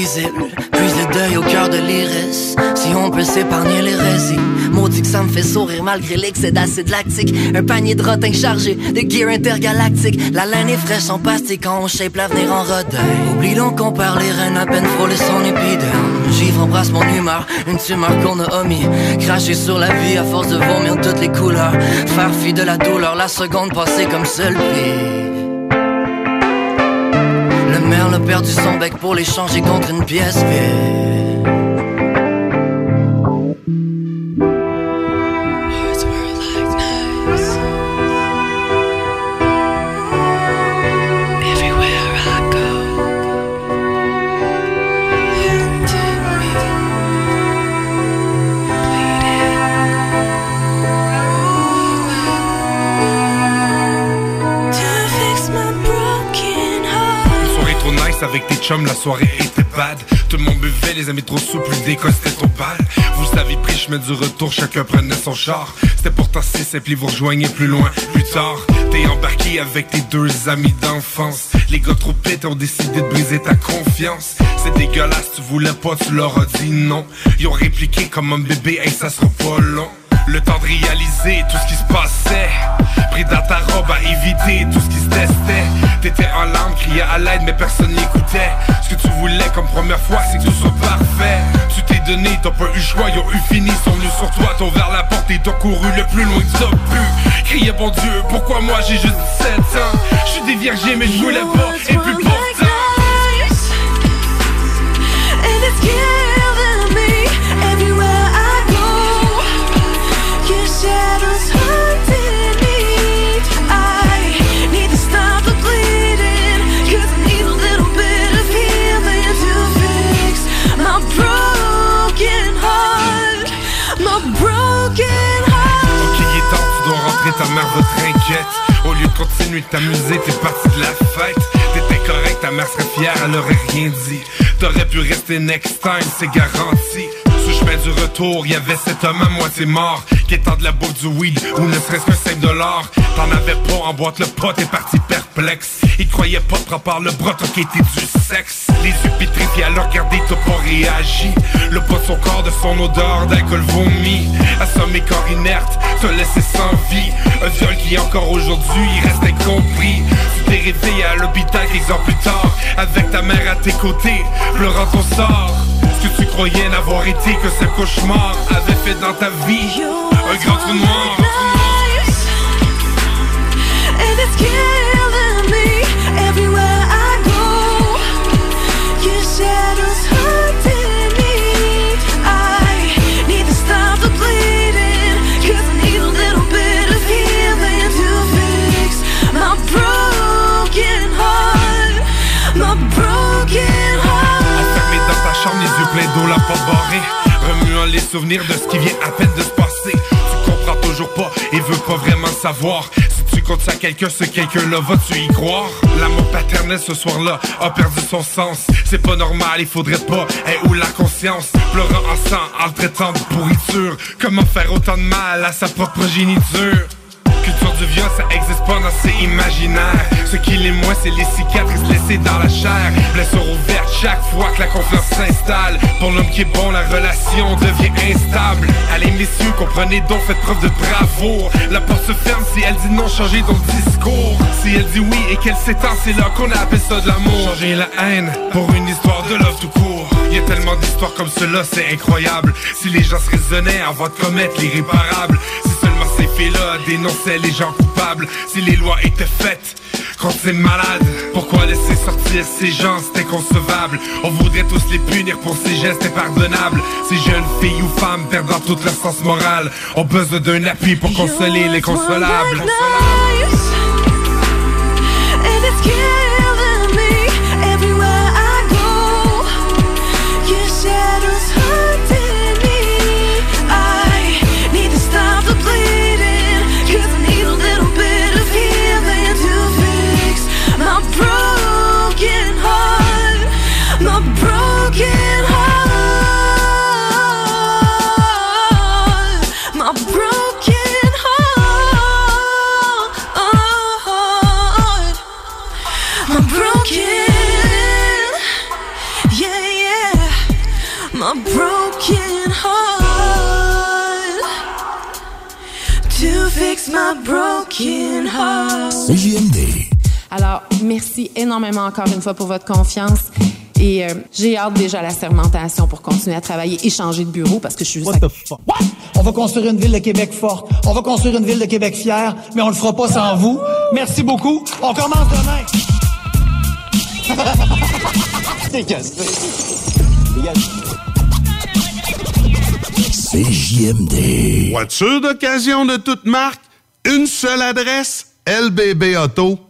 Puise le deuil au cœur de l'iris. Si on peut s'épargner l'hérésie Maudit que ça me fait sourire malgré l'excès d'acide lactique. Un panier de rotin chargé de gear intergalactique. La laine est fraîche en plastique on shape l'avenir en rodin Oublie donc qu'on parle les à peine frôler son épiderme. Givre embrasse mon humeur, une tumeur qu'on a omis. Cracher sur la vie à force de vomir toutes les couleurs. Faire fi de la douleur, la seconde passée comme seul pire merle a perdu son bec pour l'échanger contre une pièce vide. La soirée était bad. Tout le monde buvait, les amis trop souples, le décolle c'était ton bal. Vous savez, pris chemin du retour, chacun prenait son char. C'était pourtant si simple, ils vous rejoignaient plus loin, plus tard. T'es embarqué avec tes deux amis d'enfance. Les gars trop pètes ont décidé de briser ta confiance. C'est dégueulasse, tu voulais pas, tu leur as dit non. Ils ont répliqué comme un bébé, hey, ça sera pas long. Le temps de réaliser tout ce qui se passait Pris dans ta robe à éviter tout ce qui se testait. T'étais en larmes, criais à l'aide mais personne n'écoutait. Ce que tu voulais comme première fois c'est que tout soit parfait. Tu t'es donné, t'as pas eu choix, ils ont eu fini Sont venus sur toi, t'as ouvert la porte et t'as couru le plus loin que t'as pu. Criais bon Dieu, pourquoi moi j'ai juste 17 ans? Je suis déviergé mais je voulais pas et puis pourtant Au lieu de continuer de t'amuser, t'es parti de la fête. T'étais correct, ta mère serait fière, elle aurait rien dit. T'aurais pu rester next time, c'est garanti. Le chemin du retour, y avait cet homme à moitié mort qui étend de la bouffe du weed ou ne serait-ce qu'un 5 dollars. T'en avais pas en boîte, le pot est parti perplexe. Il croyait pas te par le bras, t'as qu'était du sexe. Les yeux pétrifiés à le regarder, t'as pas réagi. Le poids de son corps, de son odeur d'alcool vomi. Assommé corps inerte, te laissé sans vie. Un viol qui encore aujourd'hui, reste incompris. Tu t'es réveillé à l'hôpital quelques heures plus tard. Avec ta mère à tes côtés, pleurant ton sort. Ce que tu croyais n'avoir été que ce cauchemar avait fait dans ta vie. Un grand trou noir. Barrée. Remuant les souvenirs de ce qui vient à peine de se passer. Tu comprends toujours pas et veux pas vraiment savoir. Si tu comptes à quelqu'un, ce quelqu'un-là, vas-tu y croire? L'amour paternel ce soir-là a perdu son sens. C'est pas normal, il faudrait pas. Et où la conscience? Pleurant en sang, en traitant de pourriture. Comment faire autant de mal à sa propre progéniture? Ça existe pas dans ses imaginaires. Ce qu'il est moins, c'est les cicatrices laissées dans la chair. Blessure ouverte chaque fois que la confiance s'installe. Pour l'homme qui est bon, la relation devient instable. Allez messieurs, comprenez donc, faites preuve de bravoure. La porte se ferme si elle dit non, changez ton discours. Si elle dit oui et qu'elle s'étend, c'est là qu'on appelle ça de l'amour. Changer la haine pour une histoire de love tout court. Y a tellement d'histoires comme cela, c'est incroyable. Si les gens se raisonnaient avant de commettre l'irréparable ces faits-là dénonçaient les gens coupables. Si les lois étaient faites quand c'est malade Pourquoi laisser sortir ces gens, c'est inconcevable. On voudrait tous les punir pour ces gestes impardonnables. Ces jeunes filles ou femmes perdant toute leur sens moral Ont besoin d'un appui pour consoler les consolables my broken heart. Alors, merci énormément encore une fois pour votre confiance. Et euh, j'ai hâte déjà à la sermentation pour continuer à travailler et changer de bureau parce que je suis juste... On va construire une ville de Québec forte. On va construire une ville de Québec fière, mais on le fera pas sans vous. Merci beaucoup. On commence demain. CJMD. Voiture d'occasion de toute marque, une seule adresse, LBB Auto.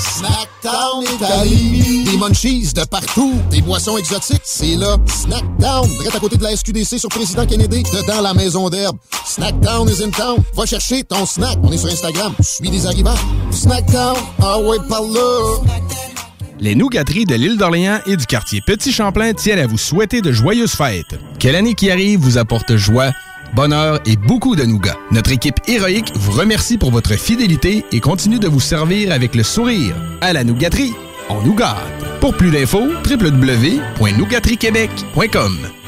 Snackdown Italie. Des munchies de partout. Des boissons exotiques, c'est là. Snackdown, direct à côté de la SQDC sur Président Kennedy, dedans la maison d'herbe. Snackdown is in town. Va chercher ton snack. On est sur Instagram. Suis des arrivants. Snackdown, ah ouais, par là. Les nougateries de l'île d'Orléans et du quartier Petit Champlain tiennent à vous souhaiter de joyeuses fêtes. Que l'année qui arrive vous apporte joie, bonheur et beaucoup de nougats. Notre équipe héroïque vous remercie pour votre fidélité et continue de vous servir avec le sourire. À la nougaterie, on nous gâte. Pour plus d'infos, www.nougateriequebec.com.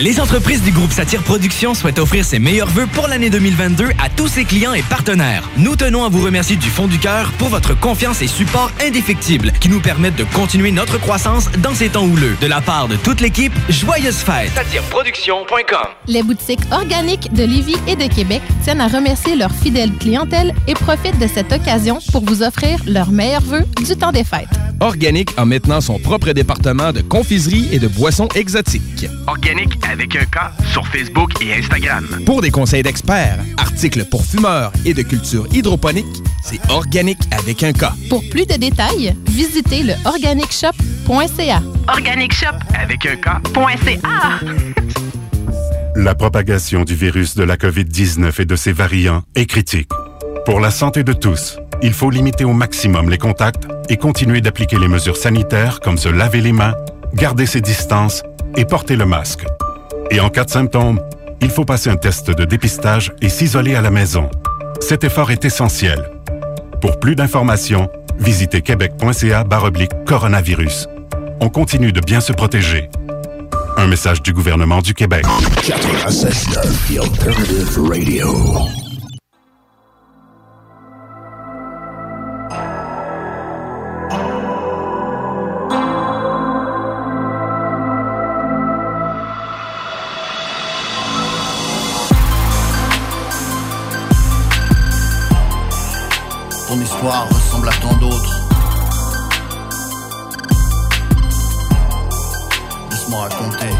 Les entreprises du groupe Satire Productions souhaitent offrir ses meilleurs vœux pour l'année 2022 à tous ses clients et partenaires. Nous tenons à vous remercier du fond du cœur pour votre confiance et support indéfectible qui nous permettent de continuer notre croissance dans ces temps houleux. De la part de toute l'équipe, joyeuses fêtes. SatireProduction.com Les boutiques organiques de Lévis et de Québec tiennent à remercier leur fidèle clientèle et profitent de cette occasion pour vous offrir leurs meilleurs vœux du temps des fêtes. Organic a maintenant son propre département de confiserie et de boissons exotiques. Organique avec un K sur Facebook et Instagram. Pour des conseils d'experts, articles pour fumeurs et de culture hydroponique, c'est Organic avec un K. Pour plus de détails, visitez le organicshop.ca. Organic Shop avec un K.ca. La propagation du virus de la COVID-19 et de ses variants est critique. Pour la santé de tous, il faut limiter au maximum les contacts et continuer d'appliquer les mesures sanitaires comme se laver les mains, garder ses distances et porter le masque. Et en cas de symptômes, il faut passer un test de dépistage et s'isoler à la maison. Cet effort est essentiel. Pour plus d'informations, visitez québec.ca coronavirus. On continue de bien se protéger. Un message du gouvernement du Québec. 96.9 The Alternative Radio. Ressemble à tant d'autres. Laisse-moi raconter.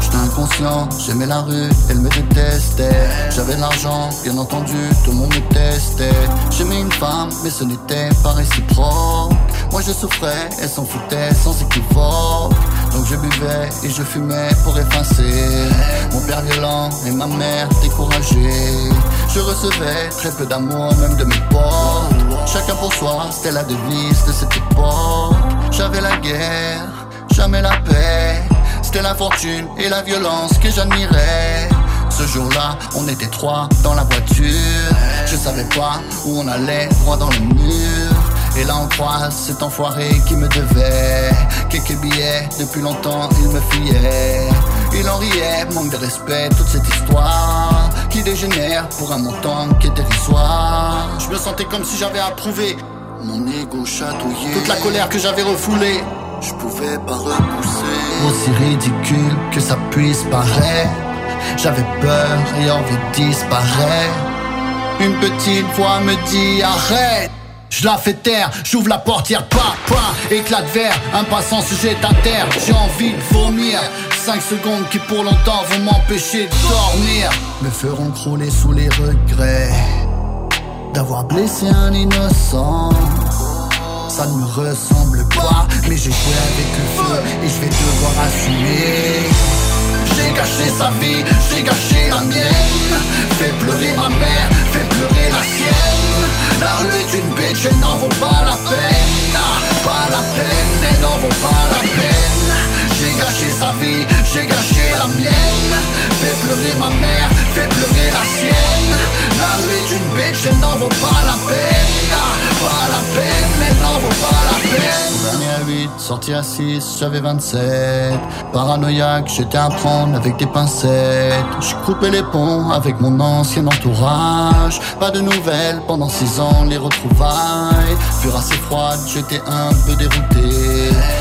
J'étais inconscient, j'aimais la rue, elle me détestait. J'avais l'argent, bien entendu, tout le monde me testait. J'aimais une femme, mais ce n'était pas réciproque. Moi je souffrais, elle s'en foutait sans équivoque. Donc je buvais et je fumais pour effacer mon père violent et ma mère découragée. Je recevais très peu d'amour, même de mes potes. Chacun pour soi, c'était la devise de cette époque. J'avais la guerre, jamais la paix. C'était la fortune et la violence que j'admirais. Ce jour-là, on était trois dans la voiture. Je savais pas où on allait, droit dans le mur. Et là on croise cet enfoiré qui me devait. Quelques billets, depuis longtemps il me fuyait. Il en riait, manque de respect, toute cette histoire Qui dégénère pour un montant qui est dérisoire. Je me sentais comme si j'avais approuvé Mon ego chatouillé. Toute la colère que j'avais refoulée Je pouvais pas repousser. Aussi ridicule que ça puisse paraître J'avais peur et envie de disparaître. Une petite voix me dit arrête je la fais taire, j'ouvre la portière, pas, pas, éclat de verre, un passant se jette à terre, j'ai envie de vomir. 5 secondes qui pour longtemps vont m'empêcher de dormir, me feront crouler sous les regrets d'avoir blessé un innocent. Ça ne me ressemble pas, mais j'ai joué avec le feu et je vais devoir assumer. J'ai gâché sa vie, j'ai gâché la mienne. Fais pleurer ma mère, fais pleurer la sienne. La Luigi invece nuovo parapenna Parapenna, nuovo parapenna J'ai gâché sa vie, j'ai gâché la mienne. Fais pleurer ma mère, fais pleurer la sienne. La nuit d'une bitch, elle n'en vaut pas la peine. Pas la peine, elle n'en vaut pas la peine. Dernier à 8, sorti à 6, j'avais 27 Paranoïaque, j'étais à prendre avec des pincettes. Je coupais les ponts avec mon ancien entourage. Pas de nouvelles pendant 6 ans, les retrouvailles. Pure assez froide, j'étais un peu dérouté.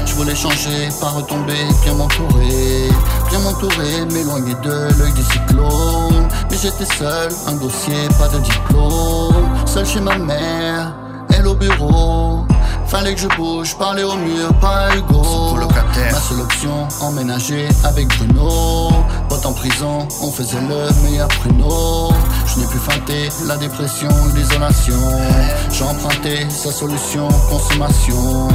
Je voulais changer, pas retomber, bien m'entourer Bien m'entourer, m'éloigner de l'œil des cyclones. Mais j'étais seul, un dossier, pas de diplôme. Seul chez ma mère, elle au bureau. Fallait que je bouge, parler au mur, pas à Hugo. Ma seule option, emménager avec Bruno. Pote en prison, on faisait le meilleur pruneau La dépression l'isolation. J'ai emprunté sa solution, consommation.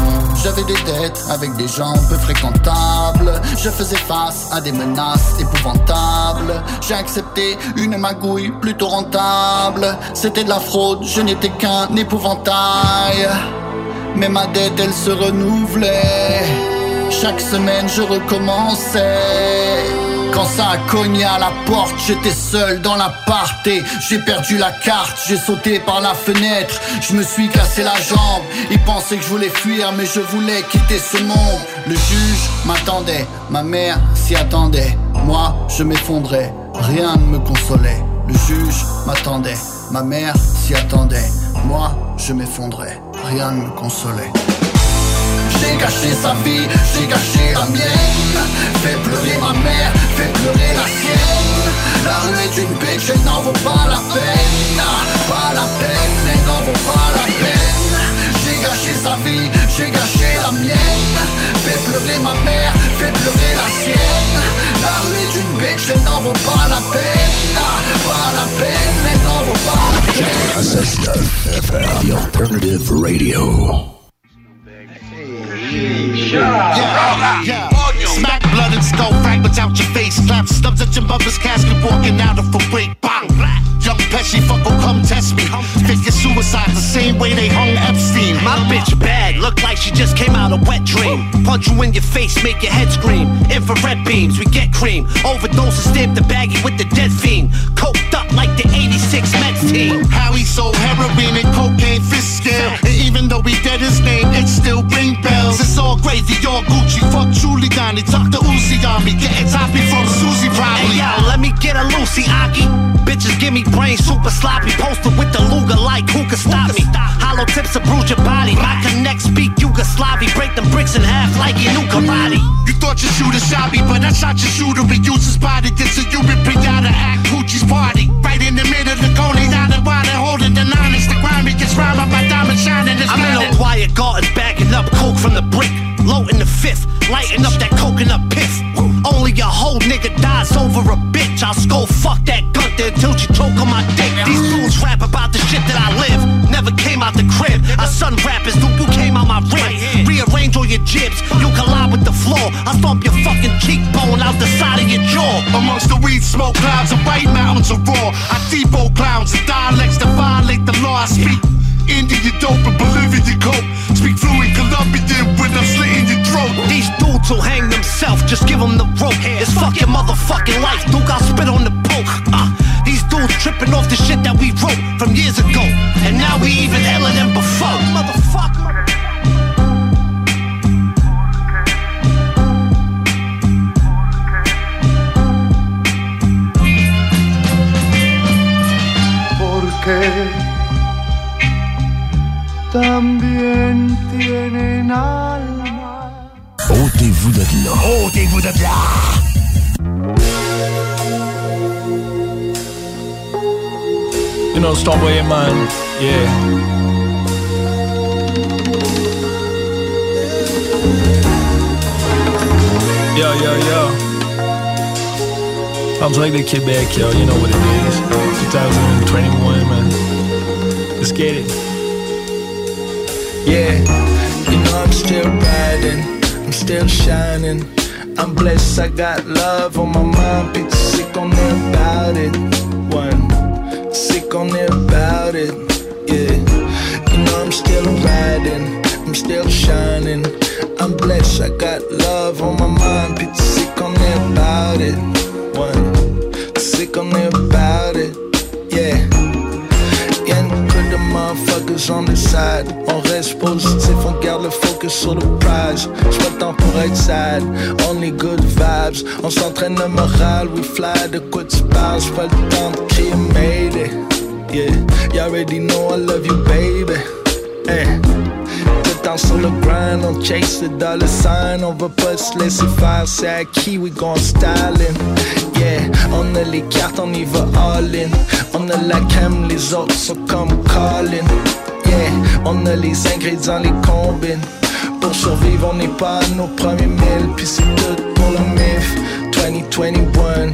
J'avais des dettes avec des gens peu fréquentables. Je faisais face à des menaces épouvantables. J'ai accepté une magouille plutôt rentable. C'était de la fraude, je n'étais qu'un épouvantail. Mais ma dette elle se renouvelait. Chaque semaine je recommençais. Quand ça a cogné à la porte, j'étais seul dans l'appart et j'ai perdu la carte, j'ai sauté par la fenêtre, je me suis cassé la jambe. Ils pensaient que je voulais fuir, mais je voulais quitter ce monde. Le juge m'attendait, ma mère s'y attendait. Moi, je m'effondrais, rien ne me consolait. Le juge m'attendait, ma mère s'y attendait. Moi, je m'effondrais, rien ne me consolait. J'ai gâché sa vie, j'ai gâché la mienne. Fais pleurer ma mère, fais pleurer la sienne. La rue est une bitch, elle n'en vaut pas la peine. Pas la peine, elle n'en vaut pas la peine. J'ai gâché sa vie, j'ai gâché la mienne. Fais pleurer ma mère, fais pleurer la sienne. La rue est une bitch, elle n'en vaut pas la peine. Pas la peine, elle n'en vaut pas la peine SS9 FM, the alternative radio. Smack blood and skull fragments out your face. Clap stubs at your mother's casket, walking out of a wake. Bang! Young Pesci, fuck will come test me. Your suicide the same way they hung Epstein. My bitch bad, look like she just came out a wet dream. Punch you in your face, make your head scream. Infrared beams, we get cream. Overdose and stamp the baggie with the dead fiend. Coked up like the 86 Mets team. How he sold heroin and cocaine fist scale. And even though he dead his name, it still ring bells. It's all crazy, all Gucci. Fuck Giuliani, Dr. Uzi on me. Getting toppy from Susie probably. Hey yo, let me get a Lucy Aki. Bitches give me brain super sloppy. Posted with the Luga like who could stop me? Hollow tips to bruise your body. My connect speak Yugoslavi. Break them bricks in half like you knew karate. You thought your shooter shot me, but I shot your shooter. We used his body. This a Cuban pinata at Gucci's party. Right in the middle of the Coney Island water, holding the nines. Grimy gets round by diamond shining. I'm in a quiet garden bagging up coke from the brick. Low in the fifth, lighting up that coconut piff. Only a whole nigga dies over a bitch. I'll skull fuck that Gunther until she choke on my dick. These fools rap about the shit that I live. Never came out the crib. I son rappers, dude, you came out my rib. Your jibs, you collide with the floor. I stomp your fucking cheekbone out the side of your jaw. Amongst the weed smoke clouds and white mountains of raw. I depot clowns and dialects that violate the law. I speak Indian dope and Bolivian coke. Speak fluent Colombian when I'm slitting your throat. These dudes will hang themselves, just give them the rope. It's fuck your motherfucking life, dude, I'll spit on the poke. Uh, these dudes tripping off the shit that we wrote from years ago. And now we even iller than before. Motherfucker. Porque también tienen alma. Ôtez-vous de là. Ôtez-vous de là. You know, man, yeah. Yo, yo, yo. I'm like the Quebec, yo. You know what it is. 2021, man. Let's get it. Yeah, you know I'm still riding, I'm still shining. I'm blessed, I got love on my mind, bitch. Sick on there about it. One, sick on there about it. Yeah, you know I'm still riding, I'm still shining. I'm blessed, I got love on my mind, bitch. Sick on there about it. One, always on yeah. Y'a de motherfuckers on the side. On reste positif, on garde le focus sur le prize. J'suis pas le temps pour être sad, only good vibes. On s'entraîne le moral, we fly, de quoi tu parles? J'suis pas le de made it. Yeah, you already know I love you, baby. Hey. Tout sur le grind, on chase the dollar sign, on va pas se laisser faire, c'est acquis, we gon' styling. On a les cartes, on y va all in. On a la cam, les autres sont comme Colin. Yeah, on a les ingrédients, les combines. Pour survivre, on n'est pas nos premiers mille. Puis c'est tout pour le mythe. 2021.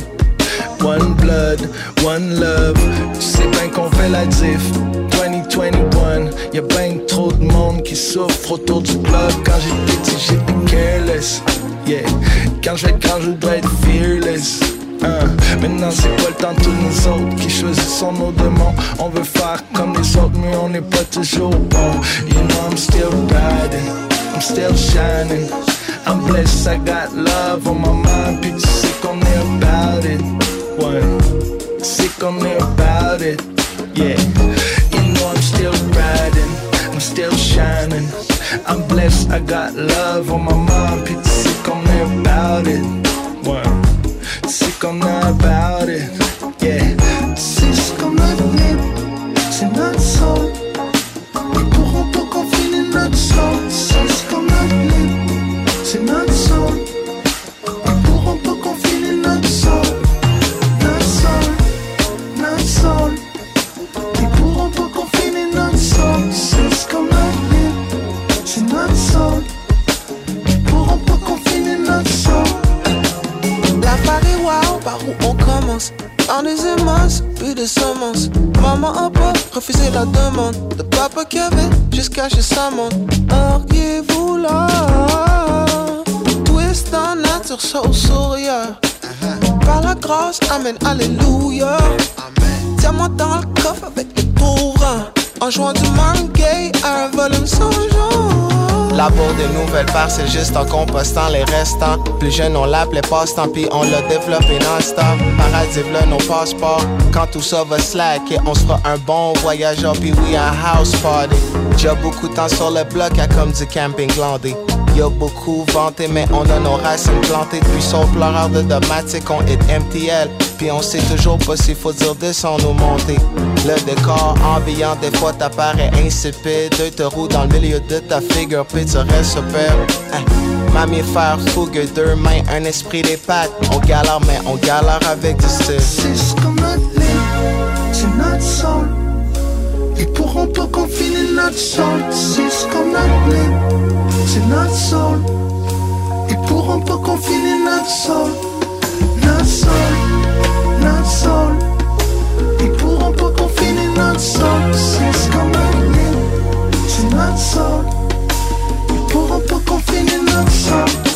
One blood, one love. Tu sais bien qu'on fait la diff. 2021, y'a ben trop de monde qui souffre autour du club. Quand j'étais petit, j'étais careless. Yeah, quand je vais grand, je voudrais être fearless. Hein. Maintenant c'est pas le temps tous nous autres qui choisissons nos démons On veut faire comme les autres mais on n'est pas toujours bon. You know I'm still riding, I'm still shining. I'm blessed, I got love on my mind. Puis tu sais qu'on est about it. Ouais, tu sais qu'on est about it. Yeah, you know I'm still riding. I'm still shining. I'm blessed, I got love on my mind. Puis tu sais qu'on est about it. Ouais c'est qu'on a about it, yeah. C'est ce qu'on a donné, c'est notre soul. Ils pourront pas confiner notre soul. C'est ce qu'on a donné, c'est notre soul. Ils pourront pas confiner notre soul. Notre soul, notre soul. Ils pourront pas confiner notre soul. C'est ce qu'on a donné, c'est notre soul. Ils pourront pas confiner notre soul. La Paris, où on commence. En des émotions, plus de semences. Maman a pas refusé la demande De papa qui avait jusqu'à chez sa montre Auriez-vous là Twist en nature, so sourire? Par la grâce, amen, alléluia. Diamant dans le coffre avec les pauvres En jouant du Marvin Gaye à un volume sans genre L'amour des nouvelles parts, c'est juste en compostant les restants. Plus jeune, on l'appelait passe-temps, puis on l'a développé non-stop. Paradis v'là nos passeports. Quand tout ça va slacker, on sera un bon voyageur, puis oui, un house party. J'ai beaucoup de temps sur le bloc, à comme du camping glandé. Y'a beaucoup vanté, mais on a nos racines plantées. Depuis son pleureur de domatique, on hit MTL. Puis on sait toujours pas s'il faut dire descendre ou monter. Le décor ambiant, des fois t'apparaît insipide. Deux te roues dans le milieu de ta figure, puis tu restes super. Hein. Mammifère, fougue, deux mains, un esprit des pattes. On galère, mais on galère avec du style. C'est ce qu'on a c'est notre soul. Ils pourront pas confiner notre soul. C'est notre soul. Ils pourront pas confiner notre soul. Notre soul, notre soul. Ils pourront pas confiner notre soul. C'est ce qu'on c'est notre soul. Ils pourront pas confiner notre soul.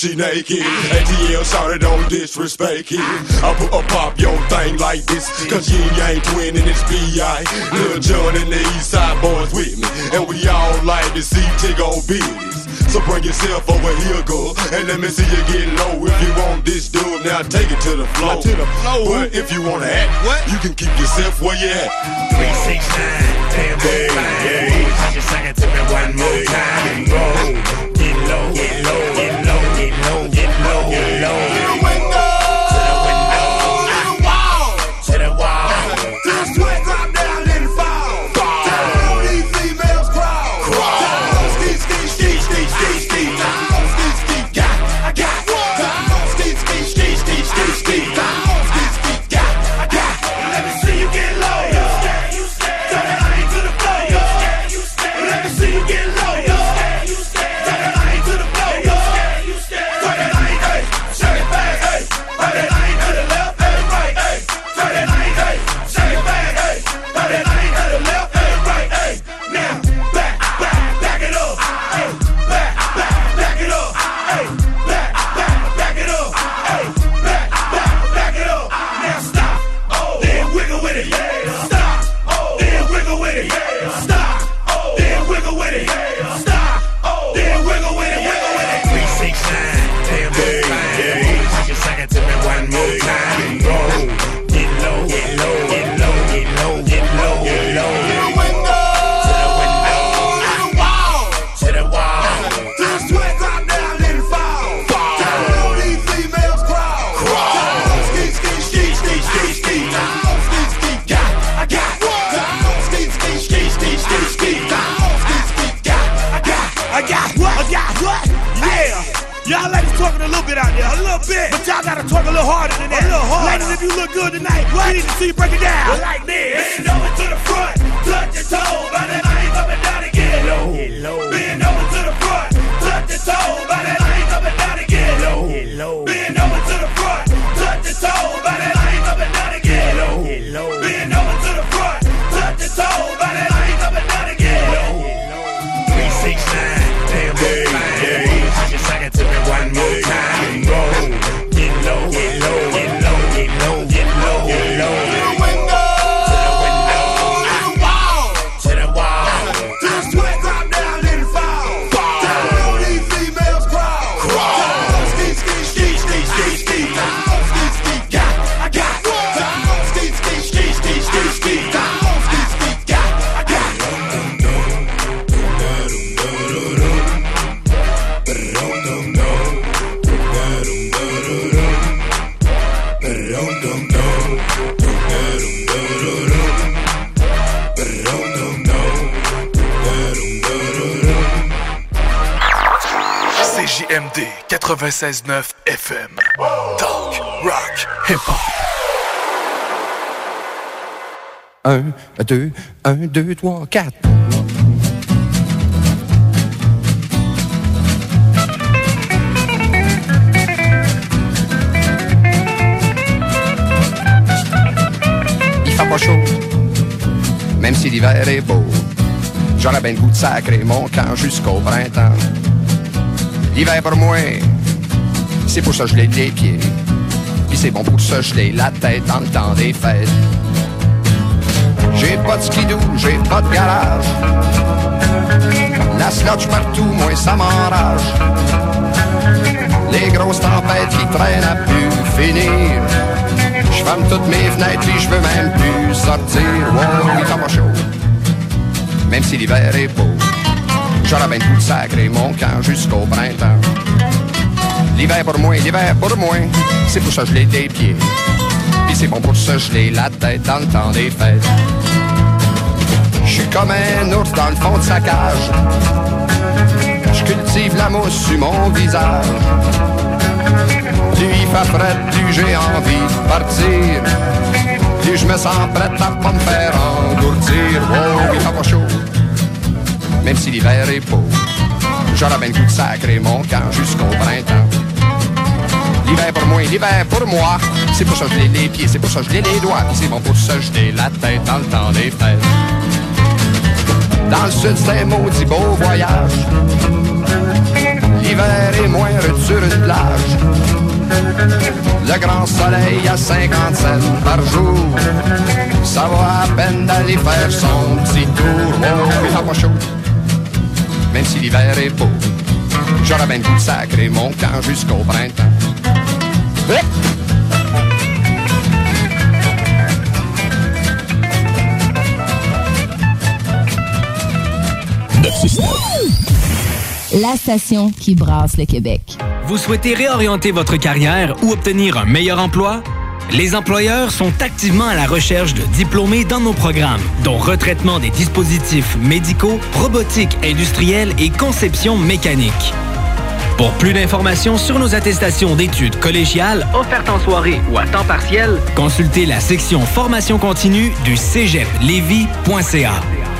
She naked. ATL sorry don't disrespect it. I put a pop your thing like this. Cause yin yang twin and it's B.I. Lil John and the East Side boys with me. And we all like to see Tiggo business. So bring yourself over here, girl, and let me see you get low. If you want this dude, now take it to the floor. To the floor. But if you wanna act, what? You can keep yourself where you at. Three, six, nine, damn, Hey, hey, hey. I just sing it to me one more time. More time. Harder. Ladies, if you look good tonight, we need to see you break it down. Like this. Bend over to the front, touch your toe, 96.9 FM. Talk, rock, hip-hop. Un, deux, un, deux, trois, quatre. Il fait pas chaud, même si l'hiver est beau. J'aurais bien le goût de sacrer mon camp jusqu'au printemps. L'hiver pour moi, c'est pour se geler les pieds. Puis c'est bon pour se geler la tête dans le temps des fêtes. J'ai pas de skidoo, j'ai pas de garage. La slotch partout, moi ça m'enrage. Les grosses tempêtes qui traînent à plus finir. Je ferme toutes mes fenêtres puis je veux même plus sortir. Wow, il fait pas chaud, même si l'hiver est beau. J'aurais bien de sacrer mon camp jusqu'au printemps. L'hiver pour moi, l'hiver pour moi, c'est pour se geler des pieds. Puis c'est bon pour se geler la tête dans le temps des fêtes. Je suis comme un ours dans le fond de sa cage. Je cultive la mousse sur mon visage. Plus il fait frais, plus j'ai envie de partir. Plus je me sens prêt à pas me faire engourdir. Oh, il fait pas chaud, même si l'hiver est beau. Bien le goût de sacrer mon camp jusqu'au printemps. L'hiver pour moi, l'hiver pour moi. C'est pour ça que je les pieds, c'est pour ça que je les doigts. C'est bon pour se jeter la tête dans le temps des fêtes. Dans le sud, c'est un maudit beau voyage. L'hiver est moindre sur une plage. Le grand soleil à 50 cents par jour. Ça va à peine d'aller faire son petit tour. Oh, il fait pas chaud, même si l'hiver est beau. J'aurais bien le sacrer mon camp jusqu'au printemps. La station qui brasse le Québec. Vous souhaitez réorienter votre carrière ou obtenir un meilleur emploi? Les employeurs sont activement à la recherche de diplômés dans nos programmes, dont retraitement des dispositifs médicaux, robotique industrielle et conception mécanique. Pour plus d'informations sur nos attestations d'études collégiales offertes en soirée ou à temps partiel, consultez la section formation continue du cégeplevy.ca.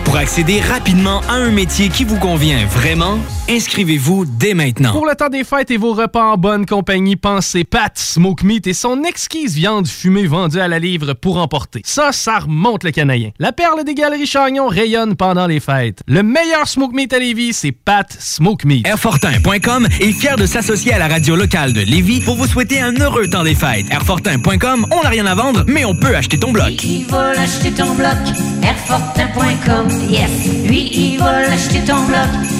Pour accéder rapidement à un métier qui vous convient vraiment, inscrivez-vous dès maintenant. Pour le temps des fêtes et vos repas en bonne compagnie, pensez Pat Smoke Meat et son exquise viande fumée vendue à la livre pour emporter. Ça, ça remonte le canadien. La perle des galeries Chagnon rayonne pendant les fêtes. Le meilleur Smoke Meat à Lévis, c'est Pat Smoke Meat. Airfortin.com est fier de s'associer à la radio locale de Lévis pour vous souhaiter un heureux temps des fêtes. Airfortin.com, on n'a rien à vendre, mais on peut acheter ton bloc. Qui va l'acheter ton bloc? Airfortin.com, yes. Lui, il va l'acheter ton bloc.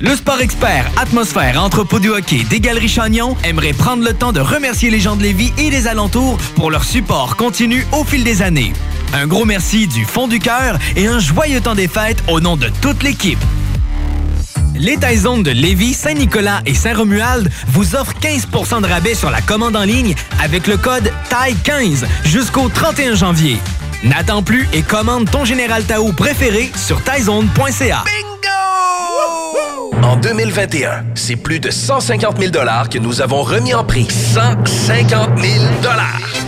Le sport expert Atmosphère Entrepôt du hockey des Galeries Chagnon aimerait prendre le temps de remercier les gens de Lévis et des alentours pour leur support continu au fil des années. Un gros merci du fond du cœur et un joyeux temps des fêtes au nom de toute l'équipe. Les Taizones de Lévis, Saint-Nicolas et Saint-Romuald vous offrent 15% de rabais sur la commande en ligne avec le code TAI15 jusqu'au 31 janvier. N'attends plus et commande ton Général Tao préféré sur taizone.ca. En 2021, c'est plus de 150 000 que nous avons remis en prix. 150 000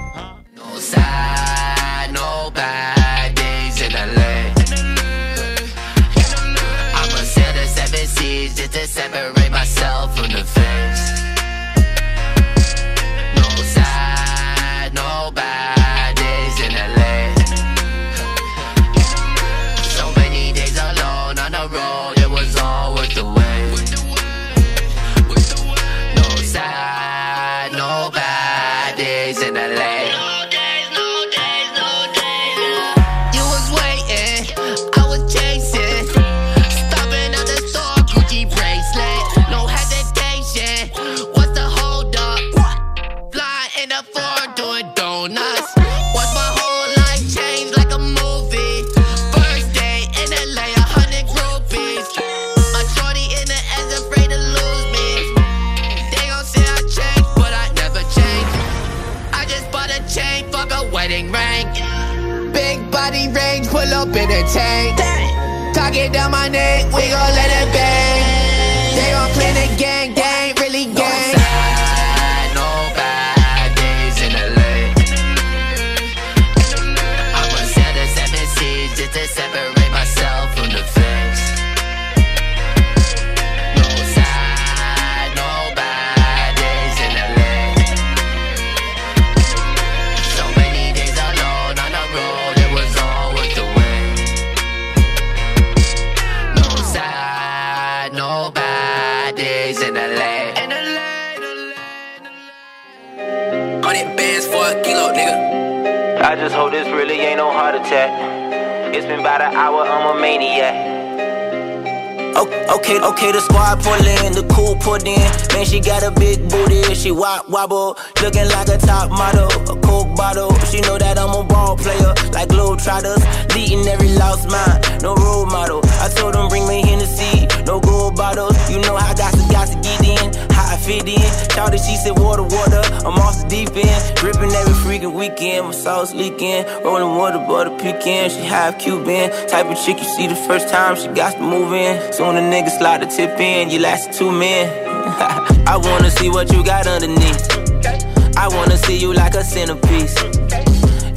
Sauce leaking, rolling water, butter pecan. She half Cuban, type of chick you see the first time she got to move in. Soon the nigga slide the tip in, you last two men. I wanna see what you got underneath. I wanna see you like a centerpiece.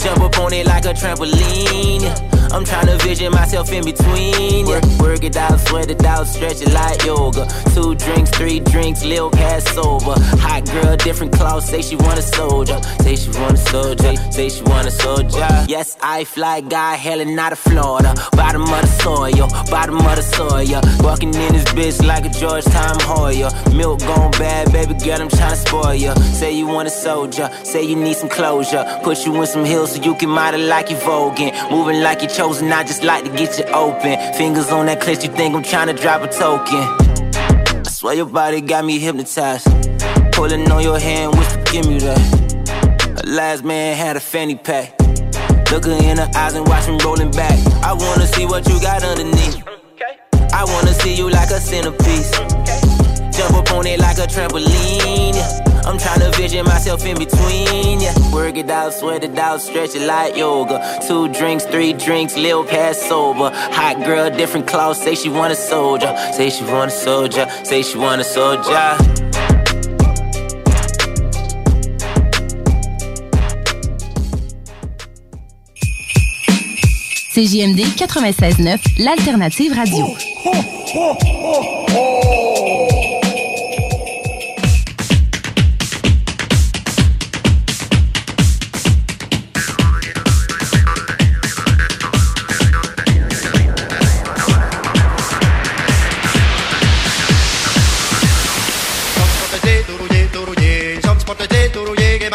Jump up on it like a trampoline. I'm trying to vision myself in between. Work, work it out, sweat it out, stretch it like yoga. Two drinks, three drinks, lil past sober. Hot girl, different clothes, say she want a soldier. Say she want a soldier, say she want a soldier. Yes, I fly guy, hailing out of Florida. Bottom of the soil, bottom of the soil. Walking in this bitch like a Georgetown Hoyer. Milk gone bad, baby girl, I'm trying to spoil ya. Say you want a soldier, say you need some closure. Put you in some heels so you can model like you voguing. Moving like you're chosen, I just like to get you open. Fingers on that clutch, you think I'm trying to drop a token. I swear your body got me hypnotized. Pulling on your hand, whisper, give me that. A last man had a fanny pack. Look her in the eyes and watch him rolling back. I wanna see what you got underneath. I wanna see you like a centerpiece. Jump up on it like a trampoline. I'm trying to vision myself in between. Yeah. Work it out, sweat it out, stretch it like yoga. Two drinks, three drinks, lil past sober. Hot girl, different clothes, say she want a soldier. Say she want a soldier, say she want a soldier. CJMD 96.9, l'alternative radio.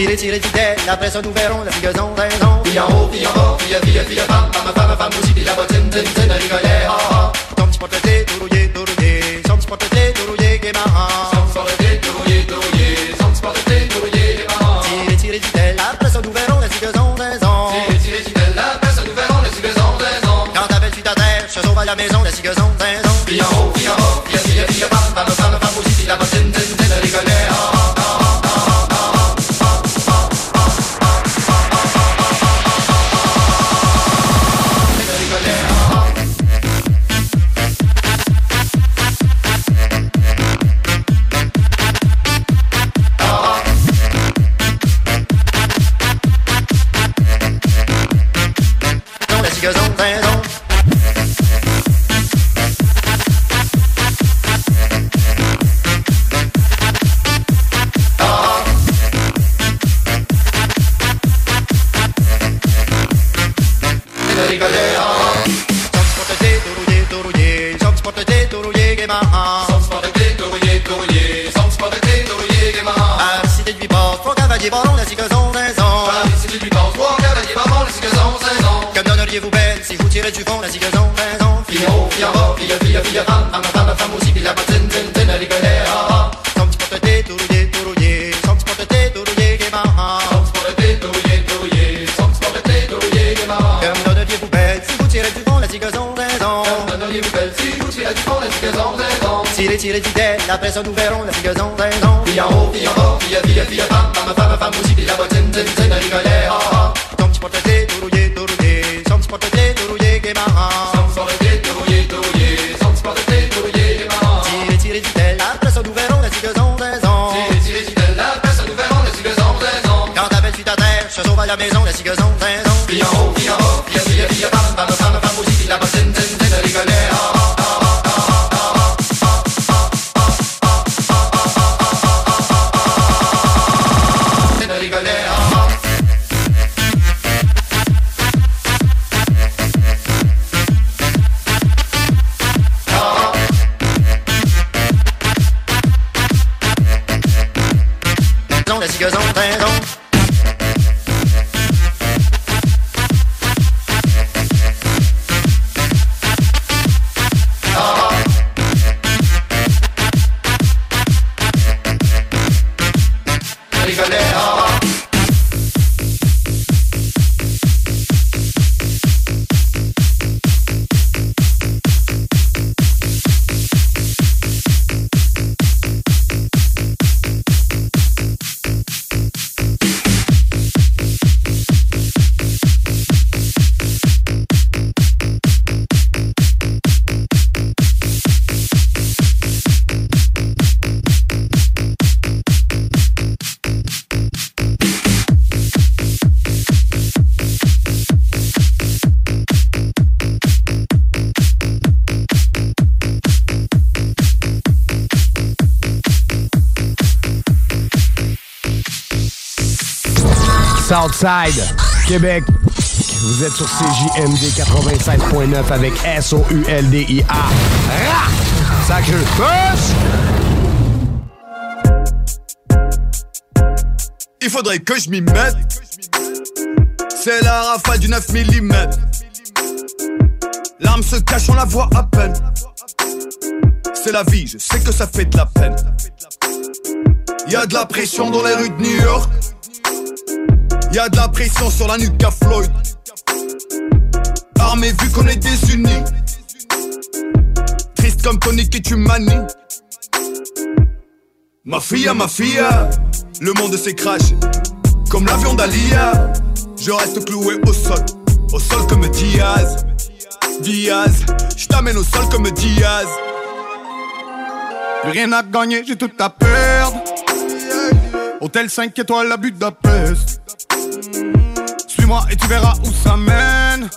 Tirez, tirez, dit-elle, après ça nous verrons la cigaison raison. Fille en haut, fille en bas, fille fille fille femme Femme femme femme aussi, puis la patine, tin tin, elle ça nous verrons la zigazon, Southside, Québec. Vous êtes sur CJMD 87.9 avec S-O-U-L-D-I-A. Ra! Push! Il faudrait que je m'y mette. C'est la rafale du 9 mm. L'arme se cache, on la voit à peine. C'est la vie, je sais que ça fait de la peine. Y a de la pression dans les rues de New York. Y a de la pression sur la nuque à Floyd. Armé vu qu'on est désunis. Triste comme Tony qui tu manies. Ma fille, ma fille, le monde s'est craché. Comme l'avion d'Alia, je reste cloué au sol. Au sol comme Diaz. Diaz, je t'amène au sol comme Diaz. Plus rien à gagner, j'ai tout à perdre. Hôtel 5 étoiles, la Budapest. Suis-moi et tu verras où ça mène.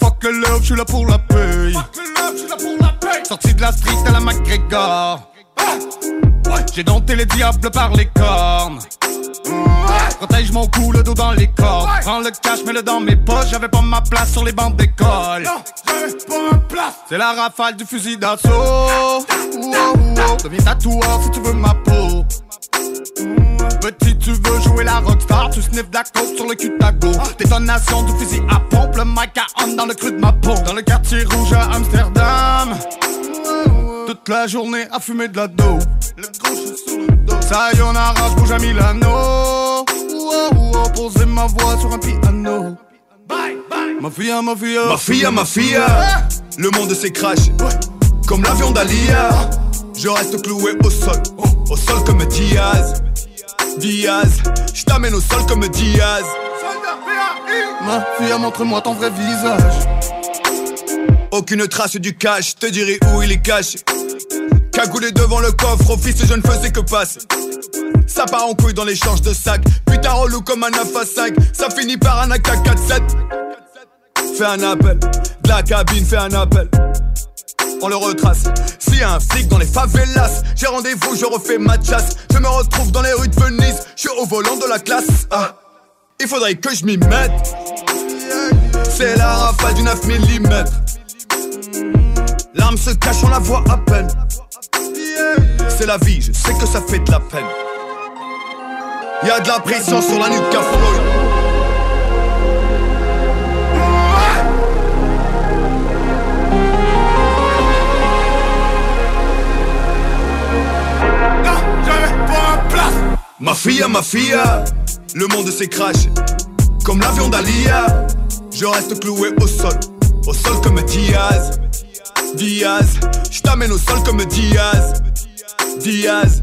Fuck le love, je suis là pour la paye. Sorti de la street à la McGregor. J'ai dompté les diables par les cornes. Protège mon cou, le dos dans les cordes. Prends le cash, mets-le dans mes poches. J'avais pas ma place sur les bancs d'école. C'est la rafale du fusil d'assaut. Deviens tatoueur si tu veux ma peau. Petit, tu veux jouer la rockstar, tu sniffes la sur le cul de ta go. Détonation du fusil à pompe, le mic à on dans le creux de ma peau. Dans le quartier rouge à Amsterdam. Toute la journée à fumer de la dope. Le gros sur le dos. Sayonara, j'bouge à Milano. Ouah, ouah, poser ma voix sur un piano. Ma fille, ma fille, ma fille, ma fille. Le monde s'est craché. Comme l'avion d'Alia. Je reste cloué au sol. Au sol comme Diaz. Diaz. Je t'amène au sol comme Diaz. Ma fille, montre-moi ton vrai visage. Aucune trace du cash, te dirai où il est caché. Cagoulé devant le coffre, office, je ne faisais que passer. Ça part en couille dans l'échange de sacs. Putain, relou comme un 9 à 5. Ça finit par un AK-47. Fais un appel, de la cabine, fais un appel. On le retrace. S'il y a un flic dans les favelas, j'ai rendez-vous, je refais ma chasse. Je me retrouve dans les rues de Venise, je suis au volant de la classe. Ah. Il faudrait que je m'y mette. C'est la rafale du 9 mm. L'âme se cache, on la voit à peine. C'est la vie, je sais que ça fait de la peine. Y a de la pression sur la nuque à fille ma fille le monde s'écrache comme l'avion d'Alia. Je reste cloué au sol, au sol comme Diaz. Diaz, je t'amène au sol comme Diaz. Diaz.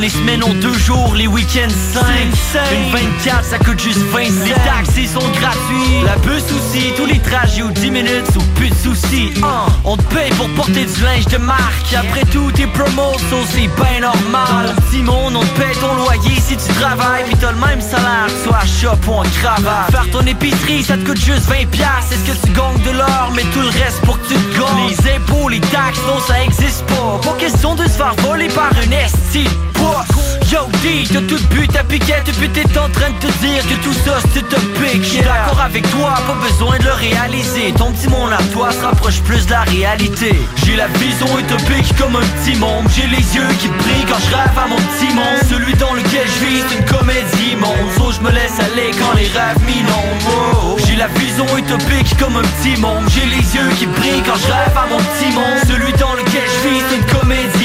Les semaines ont deux jours, les week-ends cinq. Une 24, ça coûte juste 27. Les taxis sont gratuits. La bus aussi, tous les trajets ou 10 minutes ou plus de soucis. On te paye pour porter du linge de marque. Après tout, tes promos, c'est bien normal. Petit monde, on te paye ton loyer si tu travailles. Puis t'as le même salaire, soit à shop ou en cravate. Faire ton épicerie, ça te coûte juste 20 piastres. Est-ce que tu gagnes de l'or, mais tout le reste pour que tu te gagnes? Les impôts, les taxes, non, ça existe pas. Pas question de se faire voler par un esti de. Yo D, t'as tout but ta piquette Puis t'es en train de te dire que tout ça c'est utopique J'suis d'accord avec toi, pas besoin de le réaliser. Ton petit monde à toi se rapproche plus de la réalité. J'ai la vision utopique comme un petit monde J'ai les yeux qui brillent quand je rêve à mon petit monde. Celui dans lequel je vis c'est une comédie monde So je me laisse aller quand les rêves m'inondent. Oh, J'ai la vision utopique comme un petit monde J'ai les yeux qui brillent quand je rêve à mon petit monde. Celui dans lequel je vis c'est une comédie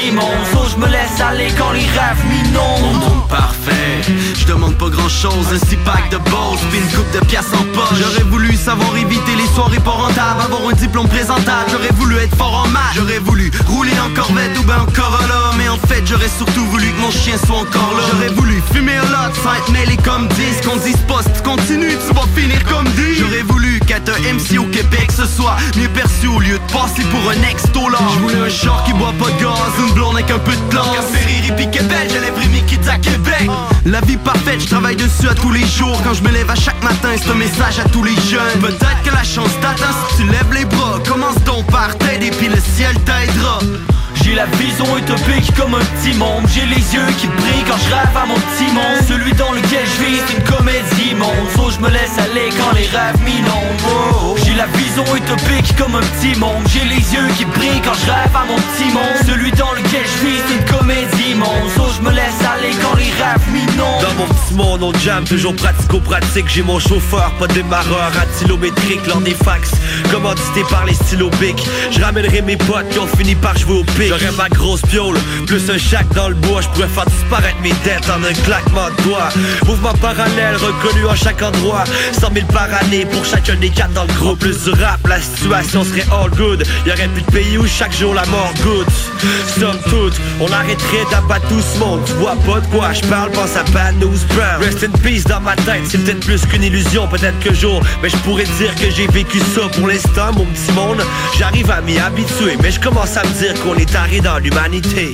je me laisse aller quand les rêves m'inondent. Mon monde parfait, je demande pas grand chose Un six pack de boss, puis une coupe de pièces en poche. J'aurais voulu savoir éviter les soirées pas rentables Avoir un diplôme présentable, j'aurais voulu être fort en maths. J'aurais voulu rouler en Corvette ou ben en Corolla. Mais en fait j'aurais surtout voulu que mon chien soit encore là. J'aurais voulu fumer un lot sans être mêlé comme 10 Qu'on dise pas si tu vas finir comme 10 J'aurais voulu qu'être un MC au Québec ce soit mieux perçu au lieu de passer pour un J'voulais un char qui boit pas de gaz, une blonde avec un peu de classe à Québec. La vie parfaite, je travaille dessus à tous les jours. Quand je me lève à chaque matin, c'est un message à tous les jeunes. Peut-être que la chance t'atteint si tu lèves les bras Commence donc par t'aider puis le ciel t'aidera J'ai la vision utopique comme un petit monde. J'ai les yeux qui brillent quand je rêve à mon petit monde. Celui dans lequel je vis c'est une comédie monde So je me laisse aller quand les rêves m'inondent J'ai la vision utopique comme un petit monde. J'ai les yeux qui brillent quand je rêve à mon petit monde. Celui dans lequel je vis c'est une comédie monde So je me laisse aller quand les rêves m'inondent Dans mon petit monde, on jam, toujours pratico-pratique J'ai mon chauffeur, pas démarreur, antilométrique Lors des fax, commandité par les stylos Je ramènerai mes potes qui ont fini par jouer au pic J'aurais ma grosse piole, plus un chac dans le bois. Je pourrais faire disparaître mes dettes en un claquement de doigts. Mouvement parallèle, reconnu en chaque endroit. 100 000 par année pour chacun des quatre dans le groupe. Plus du rap, la situation serait all good. Y'aurait plus de pays où chaque jour la mort goûte. Somme toute, on arrêterait d'abattre tout ce monde. Tu vois pas de quoi je parle, pense à Bad News Rest in peace dans ma tête, c'est peut-être plus qu'une illusion Peut-être que jour, mais je pourrais dire que j'ai vécu ça Pour l'instant, mon petit monde, j'arrive à m'y habituer Mais je commence à me dire qu'on est dans l'humanité.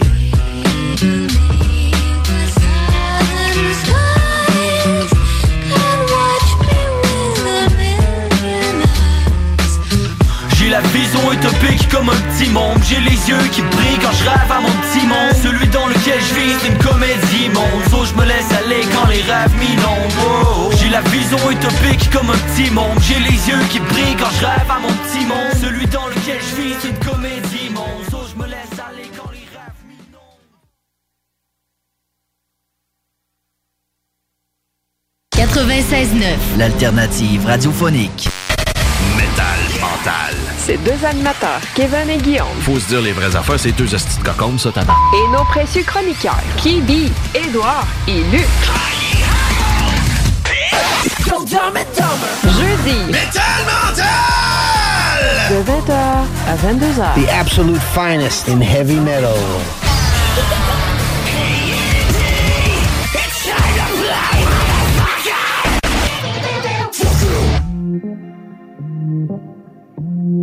J'ai la vision utopique comme un petit monde. J'ai les yeux qui brillent quand je rêve à mon petit monde. Celui dans lequel je vis c'est une comédie monde So je me laisse aller quand les rêves m'inondent Oh, J'ai la vision utopique comme un petit monde. J'ai les yeux qui brillent quand je rêve à mon petit monde. Celui dans lequel je vis c'est une comédie 96.9. L'alternative radiophonique. Métal mental. Ces deux animateurs, Kevin et Guillaume, Faut se dire les vraies affaires, c'est deux hosties de ça, t'as et nos précieux chroniqueurs, Kibi, Édouard et Luc. Jeudi. De 20h à 22h. The absolute finest in heavy metal. J'ai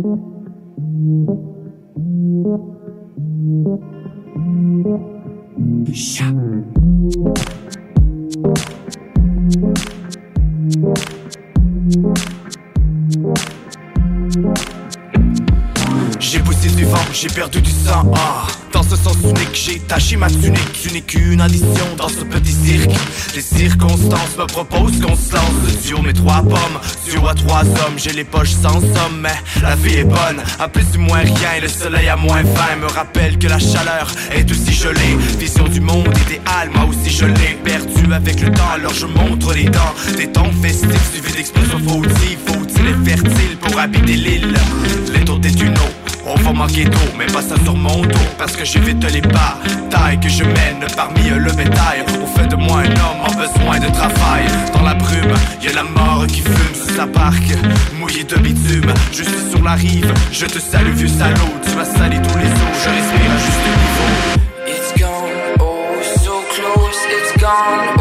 j'ai perdu du sang. ah. Dans ce sens unique, j'ai taché ma tunique. Tu n'es qu'une addition dans ce petit cirque. Les circonstances me proposent qu'on se lance sur mes trois pommes. Sur à trois hommes, j'ai les poches sans somme. Mais la vie est bonne, à plus ou moins rien. Et le soleil à moins 20 me rappelle que la chaleur est aussi gelée. Vision du monde idéal, moi aussi je l'ai perdu avec le temps. Alors je montre les dents des temps festifs suivis d'explosions fautives. Faut-il être fertile pour habiter l'île? Les taux des tunnels. On va manquer d'eau, mais pas ça sur mon dos. Parce que j'évite les pas, taille que je mène parmi le bétail On fait de moi un homme en besoin de travail. Dans la brume, y a la mort qui fume sous sa barque. Mouillé de bitume, je suis sur la rive. Je te salue vieux salaud, tu vas salir tous les eaux Je respire à juste niveau. It's gone, oh so close. It's gone,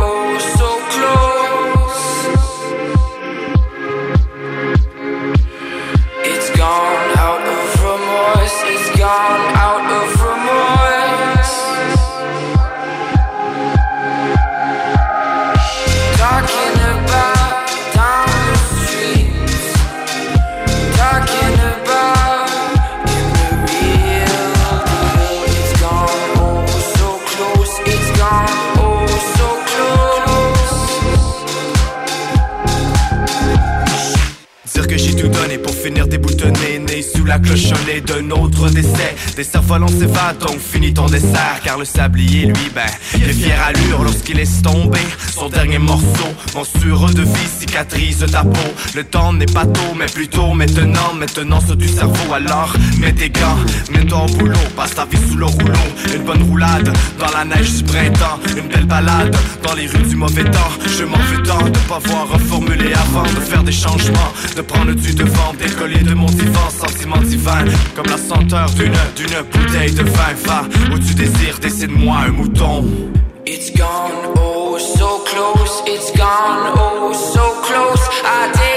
la clochonnée d'un autre décès. Des cerfs-volants s'évadent donc finis ton dessert. Car le sablier lui ben Il est fier allure lorsqu'il laisse tomber Son dernier morceau Monstrueux de vie cicatrise ta peau. Le temps n'est pas tôt mais plutôt maintenant. Maintenant sur du cerveau alors Mets tes gants, mets ton boulot. Passe ta vie sous le rouleau. Une bonne roulade dans la neige du printemps. Une belle balade dans les rues du mauvais temps. Je m'en fais tant de pas voir reformuler avant De faire des changements, de prendre du devant Décoller de mon divan, sentiment divin Comme la senteur d'une, d'une bouteille de vin Va où tu désires, décide-moi un mouton It's gone oh so close. It's gone oh so close. I take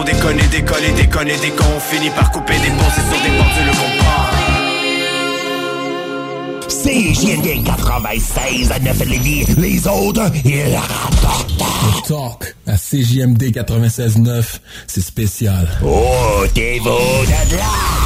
Trop déconné, déconné, déconné, décon Fini par couper des ponts, c'est sur des pendules qu'on pend CJMD 96 à 9 Lévis. Les autres, ils rapportent. Le talk à CJMD 96.9, c'est spécial. Oh, t'es beau de là!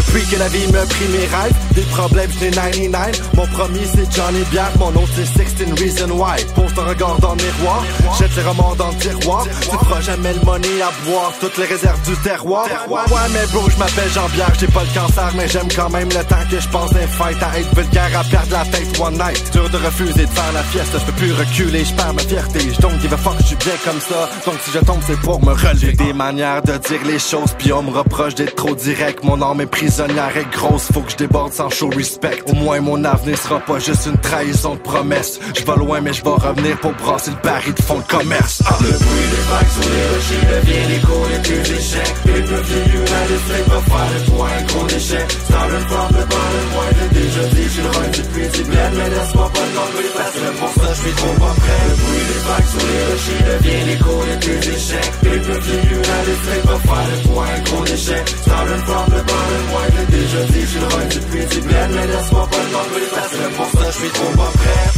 Depuis que la vie m'a pris mes rêves, des problèmes j'ai 99 Mon premier c'est Johnny Bière, mon autre c'est 16 Reason Why. Pose ton regard dans le miroir, jette tes romans dans le tiroir. Tu feras jamais le money à boire, toutes les réserves du terroir. Ouais mais bro, je m'appelle Jean Bière, j'ai pas le cancer Mais j'aime quand même le temps que je passe d'un fight À être vulgaire, à perdre la tête one night. Dur de refuser de faire la fiesta, je peux plus reculer, je perds ma fierté. Je don't give a fuck, je suis bien comme ça. Donc si je tombe c'est pour me relever. Des manières de dire les choses, puis on me reproche d'être trop direct. Mon âme est prisonnière et grosse, faut que je déborde sans show respect. Au moins mon avenir sera pas juste une trahison de promesse. Je vais loin mais je vais revenir pour brasser le pari de fond de commerce. Ah. Le bruit des vagues sur les rochers devient l'écho des plus échecs. Les peuples United States va faire le point, gros échec. Started from the bottom, moi je l'ai déjà dit, je le run depuis du bled, mais laisse-moi pas de parce que pour ça je suis trop pas prêt. Le bruit des vagues sur les rochers devient l'écho des plus échecs. Les peuples United States va faire le point, gros échec. Started from the bottom, moi je l'ai déjà dit, je le run depuis du bled, mais laisse-moi pas le temps de parce que pour ça je suis trop pas prêt.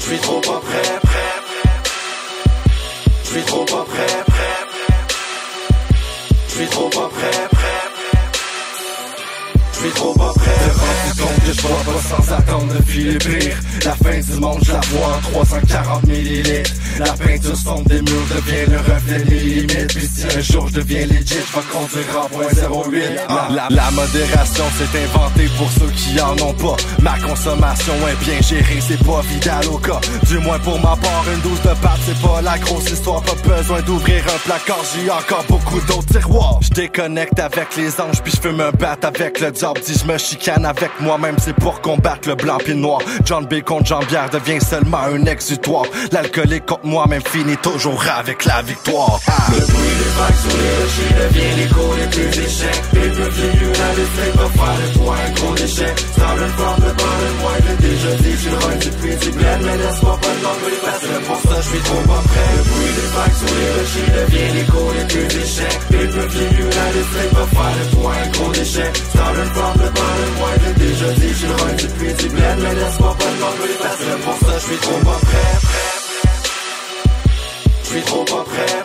Je suis trop pas prêt. Je suis trop pas prêt. Je suis trop pas prêt. Je suis trop pas prêt. Te rends compte que je bois pas sans attendre de filer La fin du monde je la vois en 340 millilitres. La peinture fonde des murs devient le reflet des limites. Puis si un jour je deviens legit, je vais conduire en point 08 la, la modération s'est inventée pour ceux qui en ont pas. Ma consommation est bien gérée, c'est pas vidal au cas. Du moins pour ma part, une douce de pâte c'est pas la grosse histoire. Pas besoin d'ouvrir un placard, j'ai encore beaucoup d'autres tiroirs. Je déconnecte avec les anges, puis je fais me battre avec le diable. Dis je me chicane avec moi-même, c'est pour combattre le blanc le noir. John B contre Jean Bière devient seulement un exutoire. L'alcoolique contre moi-même finit toujours avec la victoire. Ah. Le bruit des vagues sur les rochers devient l'écho des plus échecs Les peuples United States va faire le poids un gros déchet. Started from the bottom, moi je l'ai déjà dit. Je run du prix du bled, mais laisse-moi pas l'enlever Parce que pour ça je suis trop pas prêt. Le bruit des vagues sur les rochers devient l'écho des plus échecs Les peuples United States va faire le poids un gros déchet. Started from the bottom, trop pas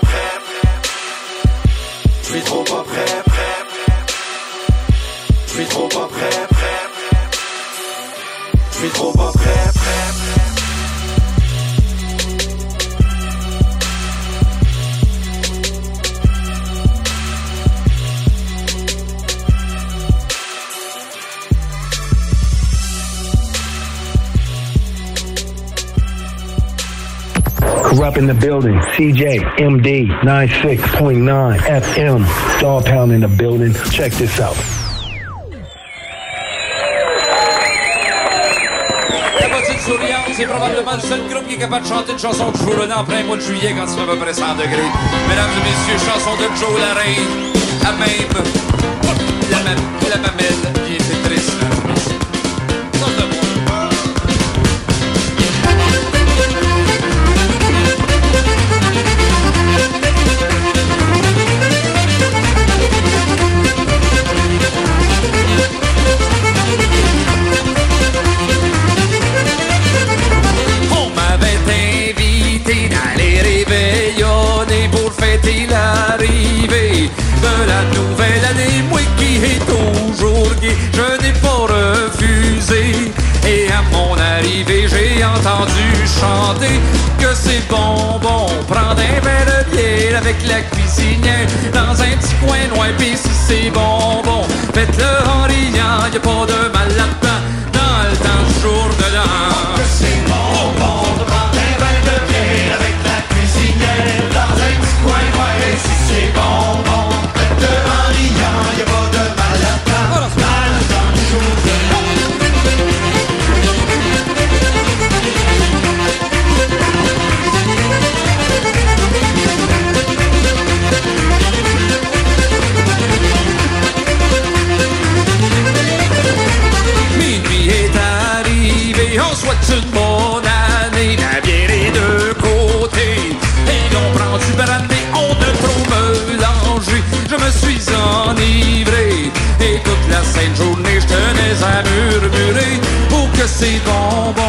in the building. CJ MD 96.9 FM. Dog Pound in the building. Check this out. C'est probablement le seul groupe qui est capable de chanter une chanson de Joe en plein mois de juillet quand il fait à peu près 100 degrés. Mesdames et messieurs, chanson de Joe la reine, à même la, ma- la mamelle chanter que c'est bon, bon. Prendre un verre de bière avec la cuisinière dans un petit coin loin. Pis si c'est bon, bon, faites-le en riant, y pas de mal. Dans le temps jour de l'an. Pour que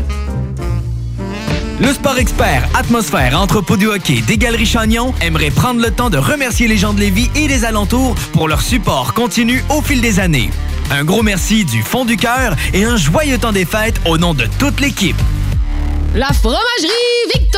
Le Sport Expert, Atmosphère, Entrepôt du hockey des Galeries Chagnon aimerait prendre le temps de remercier les gens de Lévis et des alentours pour leur support continu au fil des années. Un gros merci du fond du cœur et un joyeux temps des fêtes au nom de toute l'équipe. La fromagerie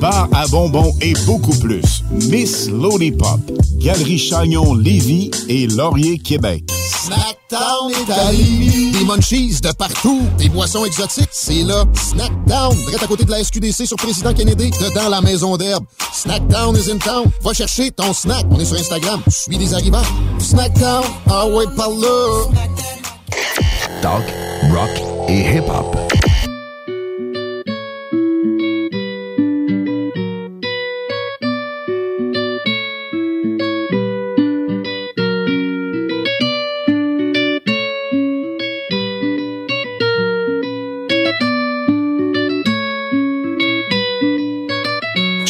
bar à bonbons et beaucoup plus. Miss Lollipop, Galerie Chagnon Lévis et Laurier Québec. Snackdown est à Lévis. Des munchies de partout. Des boissons exotiques. C'est là. Snackdown. Direct à côté de la SQDC sur Président Kennedy. Dedans la maison d'herbe. Snackdown is in town. Va chercher ton snack. On est sur Instagram. Suis des arrivants. Snackdown. Ah ouais, par là. Talk, rock et hip-hop.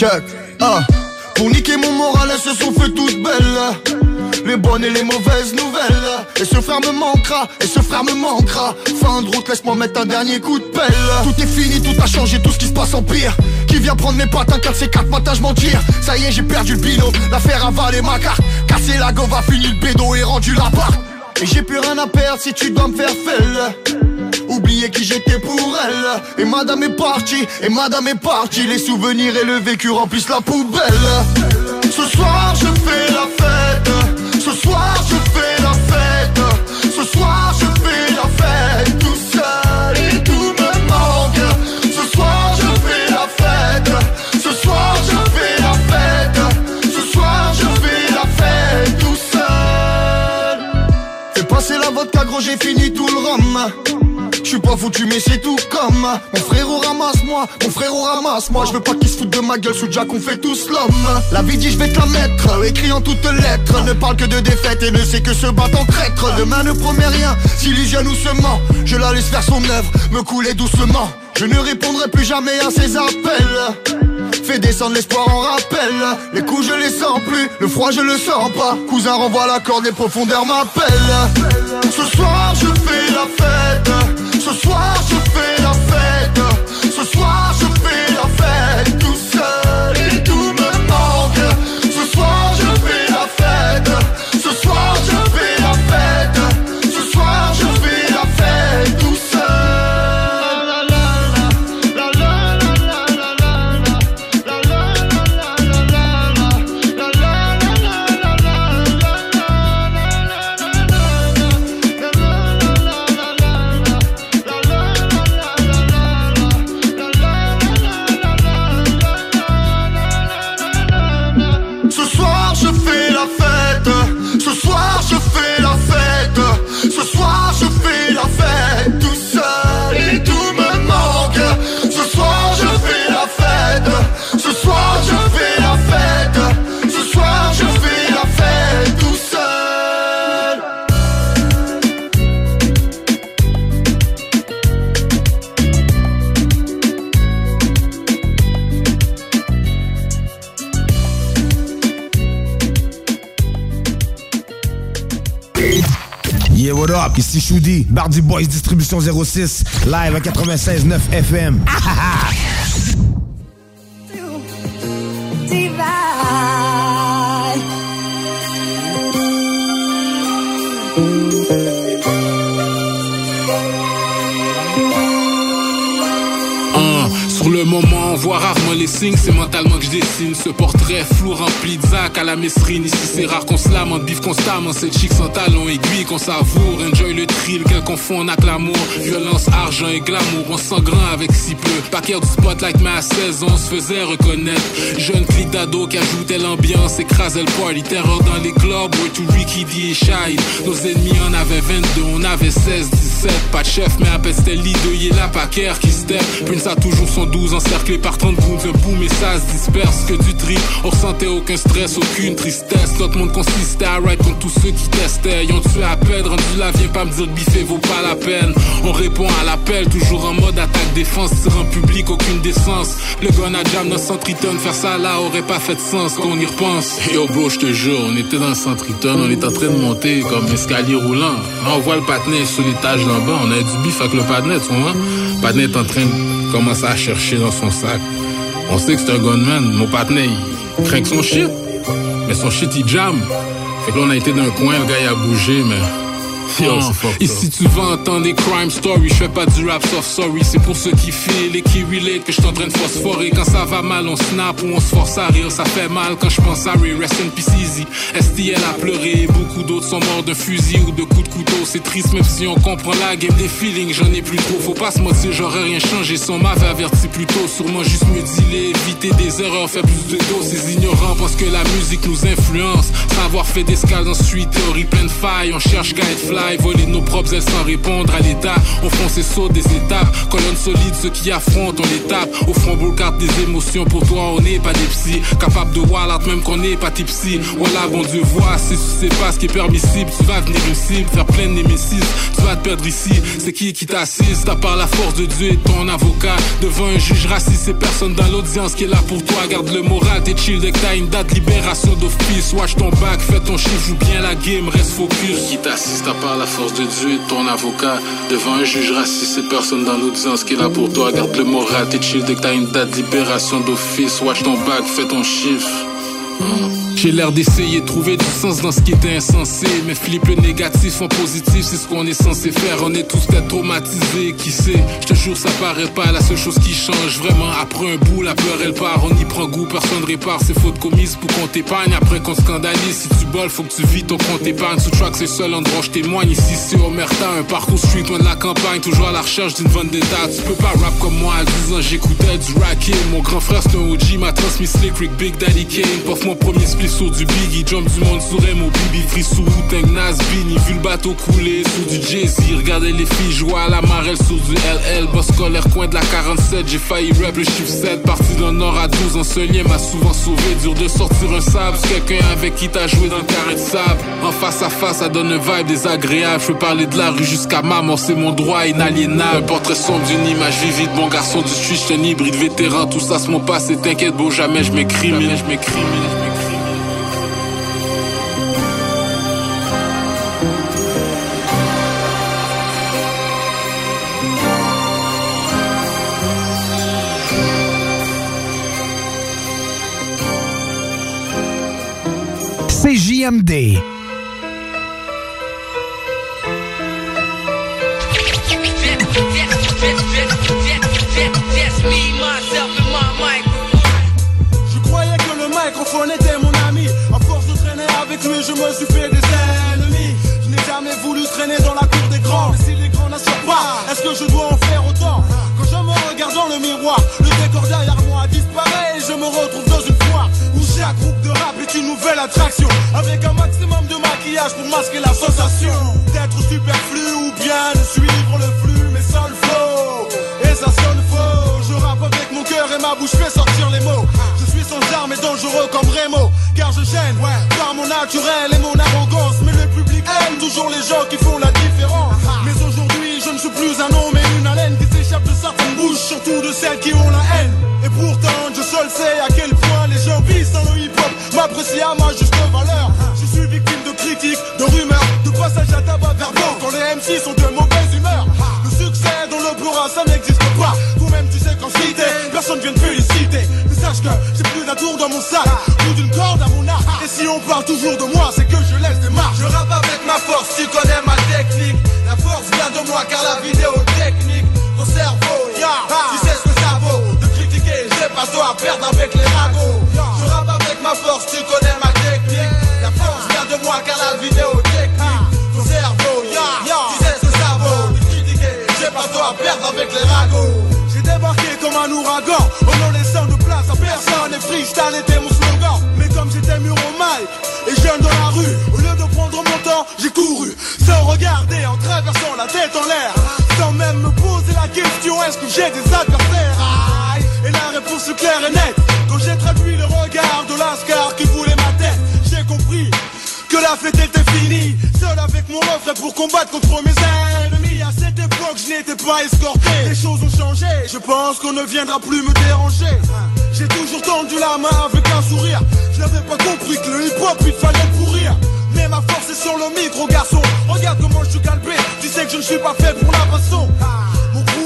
Ah. Pour niquer mon moral, elles se sont fait toutes belles. Les bonnes et les mauvaises nouvelles. Et ce frère me manquera, et ce frère me manquera. Fin de route, laisse-moi mettre un dernier coup de pelle. Tout est fini, tout a changé, tout ce qui se passe en pire. Qui vient prendre mes pattes, un 4 c 4 matin, je m'en tire. Ça y est, j'ai perdu le bino. L'affaire a valé ma carte. Casser la go va finir le bédo et rendu la part. Et j'ai plus rien à perdre si tu dois me faire felle. Oublier qui j'étais pour elle. Et madame est partie, et madame est partie. Les souvenirs et le vécu remplissent la poubelle. Ce soir je fais la fête. Ce soir je fais la fête. Ce soir je fais la fête Tout seul et tout me manque. Ce soir je fais la fête. Ce soir je fais la fête. Ce soir je fais la fête Tout seul. Fais passer la vodka gros j'ai fini tout le rhum je suis pas foutu mais c'est tout comme Mon frérot ramasse-moi, mon frérot ramasse-moi Je veux pas qu'il se foute de ma gueule sous Jack on fait tous l'homme La vie dit je vais te la mettre, écrit en toutes lettres Ne parle que de défaite et ne sait que se battre en traître Demain ne promet rien, s'illusionne ou se ment. Je la laisse faire son œuvre, me couler doucement. Je ne répondrai plus jamais à ses appels fait descendre l'espoir en rappel Les coups je les sens plus, le froid je le sens pas. Cousin renvoie la corde, les profondeurs m'appellent Ce soir je fais la fête Ce soir je fais la fête. Ce soir Ici Choudi, Bardy Boys Distribution 06, live à 96.9 FM. le moment, on voit rarement les signes, c'est mentalement que je dessine ce portrait flou rempli de zac à la mesrine. Ici, c'est rare qu'on se lamente, bif constamment, cette chic sans talon aiguille qu'on savoure. Enjoy le thrill qu'elle confond avec l'amour. Violence, argent et glamour, on sent grand avec si peu. Paquet du spotlight, mais à 16 ans, on se faisait reconnaître. Jeune clic d'ado qui ajoutait l'ambiance, écrasait le party. Terreur dans les clubs, way to Ricky D et Shai. Nos ennemis en avaient 22, on avait 16, 17. Pas de chef, mais à peine c'était l'idée, il la paquère qui step. Prince a toujours son 12 encerclé par 30 goons de boom et ça se disperse que du trip. On ressentait aucun stress, aucune tristesse. Notre monde consistait à ride contre tous ceux qui testaient. Ont tué à peine, rendu là, viens pas me dire biffer vaut pas la peine. On répond à l'appel, toujours en mode attaque défense. Tir en public, aucune décence. Le gun à jam dans Centriton, faire ça là aurait pas fait de sens qu'on y repense. Yo bro, je te jure, on était dans Centriton, on est en train de monter comme escalier roulant. On voit le patinet sur l'étage d'en bas, on a du bif avec le patinet, tu vois. Le patinet est en train de commencer à chercher dans son sac. On sait que c'est un gunman, mon patinet, il craint son shit. Mais son shit, il jam. Fait que là, on a été d'un coin, le gars, il a bougé, mais... Yo, Ici tu vas entendre des crime stories, je fais pas du rap soft sorry, c'est pour ceux qui feel et qui relate que je en train de phosphorer. Quand ça va mal, on snap ou on se force à rire, ça fait mal quand je pense à rire. Rest in peace easy. STL a pleuré, beaucoup d'autres sont morts d'un fusil ou de coups de couteau. C'est triste même si on comprend la game des feelings, j'en ai plus trop. Faut pas se mentir, j'aurais rien changé, son m'avait averti plus tôt. Sûrement juste me dealer, éviter des erreurs, faire plus de dos. Ces ignorants parce que la musique nous influence. Savoir fait d'escale street, théorie pleine de failles. On cherche guide fly, voler nos propres ailes sans répondre à l'état. On fonce et saute des étapes. Colonne solide, ceux qui affrontent, on les tape. Au front, carte des émotions. Pour toi, on n'est pas des psys. Capable de l'art même qu'on n'est pas tipsy. Voilà, bon Dieu, vois, si tu sais pas ce qui est permissible, tu vas venir cible, faire plein de. Tu vas te perdre ici. C'est qui qui t'assiste À part la force de Dieu et ton avocat. Devant un juge raciste, c'est personne dans l'audience qui est là pour toi. Garde le moral, t'es chill dès que une date, libération d'office. Watch ton bac, fais ton chiffre, joue bien la game, reste focus. Qui t'assiste part la force de Dieu ton avocat. Devant un juge raciste, personne dans l'audience qui est là pour toi. Garde le moral, t'es chill dès que t'as une date, libération d'office. Watch ton bac, fais ton chiffre. J'ai l'air d'essayer de trouver du sens dans ce qui était insensé. Mais flippe le négatif en positif, c'est ce qu'on est censé faire. On est tous peut-être traumatisés, qui sait? Je te jure, ça paraît pas la seule chose qui change. Vraiment, après un bout, la peur elle part. On y prend goût, personne répare ses fautes commises pour qu'on t'épargne. Après qu'on scandalise, si tu boles, faut que tu vis ton compte épargne. Sous track, c'est seul endroit je témoigne. Ici, c'est Omerta, un parcours street, loin de la campagne. Toujours à la recherche d'une vente d'état. Tu peux pas rap comme moi, à 10 ans, j'écoutais du racking. Mon grand frère, c'est un OG, m'a transmis Slick Rick, Big Daddy Kane. Mon premier split sur du Biggie, jump du monde sur mon Bibi, free sous Wu-Tang, Nas, Bini, vu le bateau couler sous du Jay-Z, regardez les filles jouer à la marelle sur du LL, boss scolaire coin de la 47, j'ai failli rap le chiffre 7, parti d'un nord à 12, en ce lien m'a souvent sauvé, dur de sortir un sable, quelqu'un avec qui t'as joué dans le carré de sable, en face à face, ça donne un vibe désagréable, je peux parler de la rue jusqu'à ma mort, c'est mon droit inaliénable, portrait sombre d'une image vivide, bon garçon du j'suis un hybride vétéran, tout ça c'est mon passé, t'inquiète beau, jamais je m'écrimine, je m'écrimine. CJMD. Je croyais que le microphone était mon ami. À force de traîner avec lui, je me suis fait des ennemis. Je n'ai jamais voulu traîner dans la cour des grands. Mais si les grands n'assurent pas, est-ce que je dois en faire autant? Quand je me regarde dans le miroir, le décor derrière moi disparaît et je me retrouve dans une foire où chaque groupe nouvelle attraction. Avec un maximum de maquillage pour masquer la sensation d'être superflu ou bien de suivre le flux, mais sans le flow. Et ça sonne faux. Je rappe avec mon cœur et ma bouche fait sortir les mots. Je suis sans armes et dangereux comme Remo. Car je gêne par mon naturel et mon arrogance. Mais le public aime toujours les gens qui font la différence. Mais aujourd'hui, je ne suis plus un nom, de bouches, surtout de celles qui ont la haine. Et pourtant, je seul sais à quel point les gens vivent dans le hip-hop, m'apprécient à ma juste valeur. Je suis victime de critiques, de rumeurs, de passages à tabac verbaux quand les MC sont de mauvaise humeur. Le succès dans le plural, ça n'existe pas. Toi-même, tu sais qu'en cité, personne vient te féliciter. Mais sache que j'ai plus d'un tour dans mon sac, ou d'une corde à mon arc. Et si on parle toujours de moi, c'est que je laisse des marques. Je rappe avec ma force, tu connais ma technique. La force vient de moi car la vidéo technique, ton cerveau, ya, tu sais ce que ça vaut. De critiquer, j'ai pas toi à perdre avec les ragots. Je rappe avec ma force, tu connais ma technique. La force vient de moi car la vidéo technique, ton cerveau, ya, tu sais ce que ça vaut. De critiquer, j'ai pas toi à perdre avec les ragots. J'ai débarqué comme un ouragan, en ne laissant de place à personne. Et freestyle était mon slogan. Mais comme j'étais mûr au mic et jeune dans la rue, au lieu de prendre mon temps, j'ai couru sans regarder en traversant la tête en l'air. Question, est-ce que j'ai des adversaires? Aïe. Et la réponse est claire et nette. Quand j'ai traduit le regard de l'ascar qui voulait ma tête, j'ai compris que la fête était finie. Seul avec mon refrain pour combattre contre mes ennemis. À cette époque, je n'étais pas escorté. Les choses ont changé. Je pense qu'on ne viendra plus me déranger. J'ai toujours tendu la main avec un sourire. Je n'avais pas compris que le hip-hop il fallait pourrir. Mais ma force est sur le micro, garçon. Regarde comment je suis calpé. Tu sais que je ne suis pas fait pour la façon.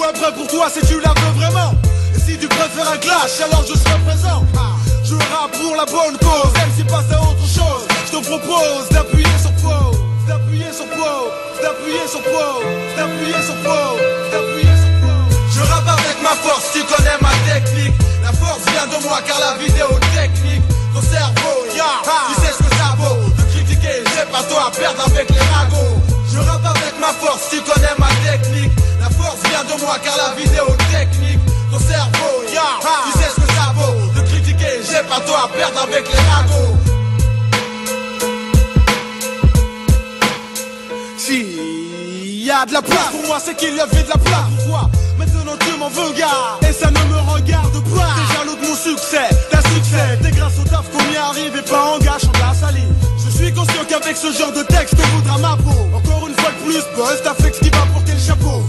Est prêt pour toi si tu la veux vraiment. Et si tu préfères un clash, alors je serai présent. Je rappe pour la bonne cause, même si passe à autre chose. Je te propose d'appuyer sur pause, d'appuyer sur pause, d'appuyer sur pause, d'appuyer sur pause, d'appuyer sur. Je rappe avec ma force, tu connais ma technique. La force vient de moi car la vidéo technique, ton cerveau, ya, tu sais ce que ça vaut. De critiquer, j'ai pas toi à perdre avec les ragots. Je rappe avec ma force, tu connais ma technique. La force vient de moi car la vidéo technique, ton cerveau, ya, tu sais ce que ça vaut. De critiquer, j'ai pas toi à perdre avec les ragots. Si y a de la place pour moi, c'est qu'il y avait de la place. Pourquoi Maintenant tu m'en veux, gars, et ça ne me regarde pas. T'es jaloux de mon succès, ta succès, t'es grâce au taf qu'on y arrive et pas en gâchant la salive. Je suis conscient qu'avec ce genre de texte, on voudra ma peau. Encore une fois de plus, buzz, t'as fait ce qui va porter le chapeau.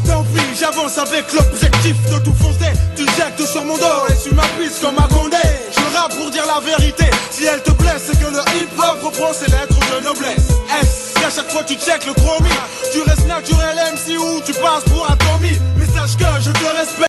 J'avance avec l'objectif de tout foncer. Tu jettes sur mon dos et tu m'appuies comme un condé. Je rappe pour dire la vérité. Si elle te blesse, c'est que le hip-hop reprend ses lettres de noblesse. S, à chaque fois tu check le chromie. Tu restes naturel MC ou tu passes pour un Tommy? Mais sache que je te respecte.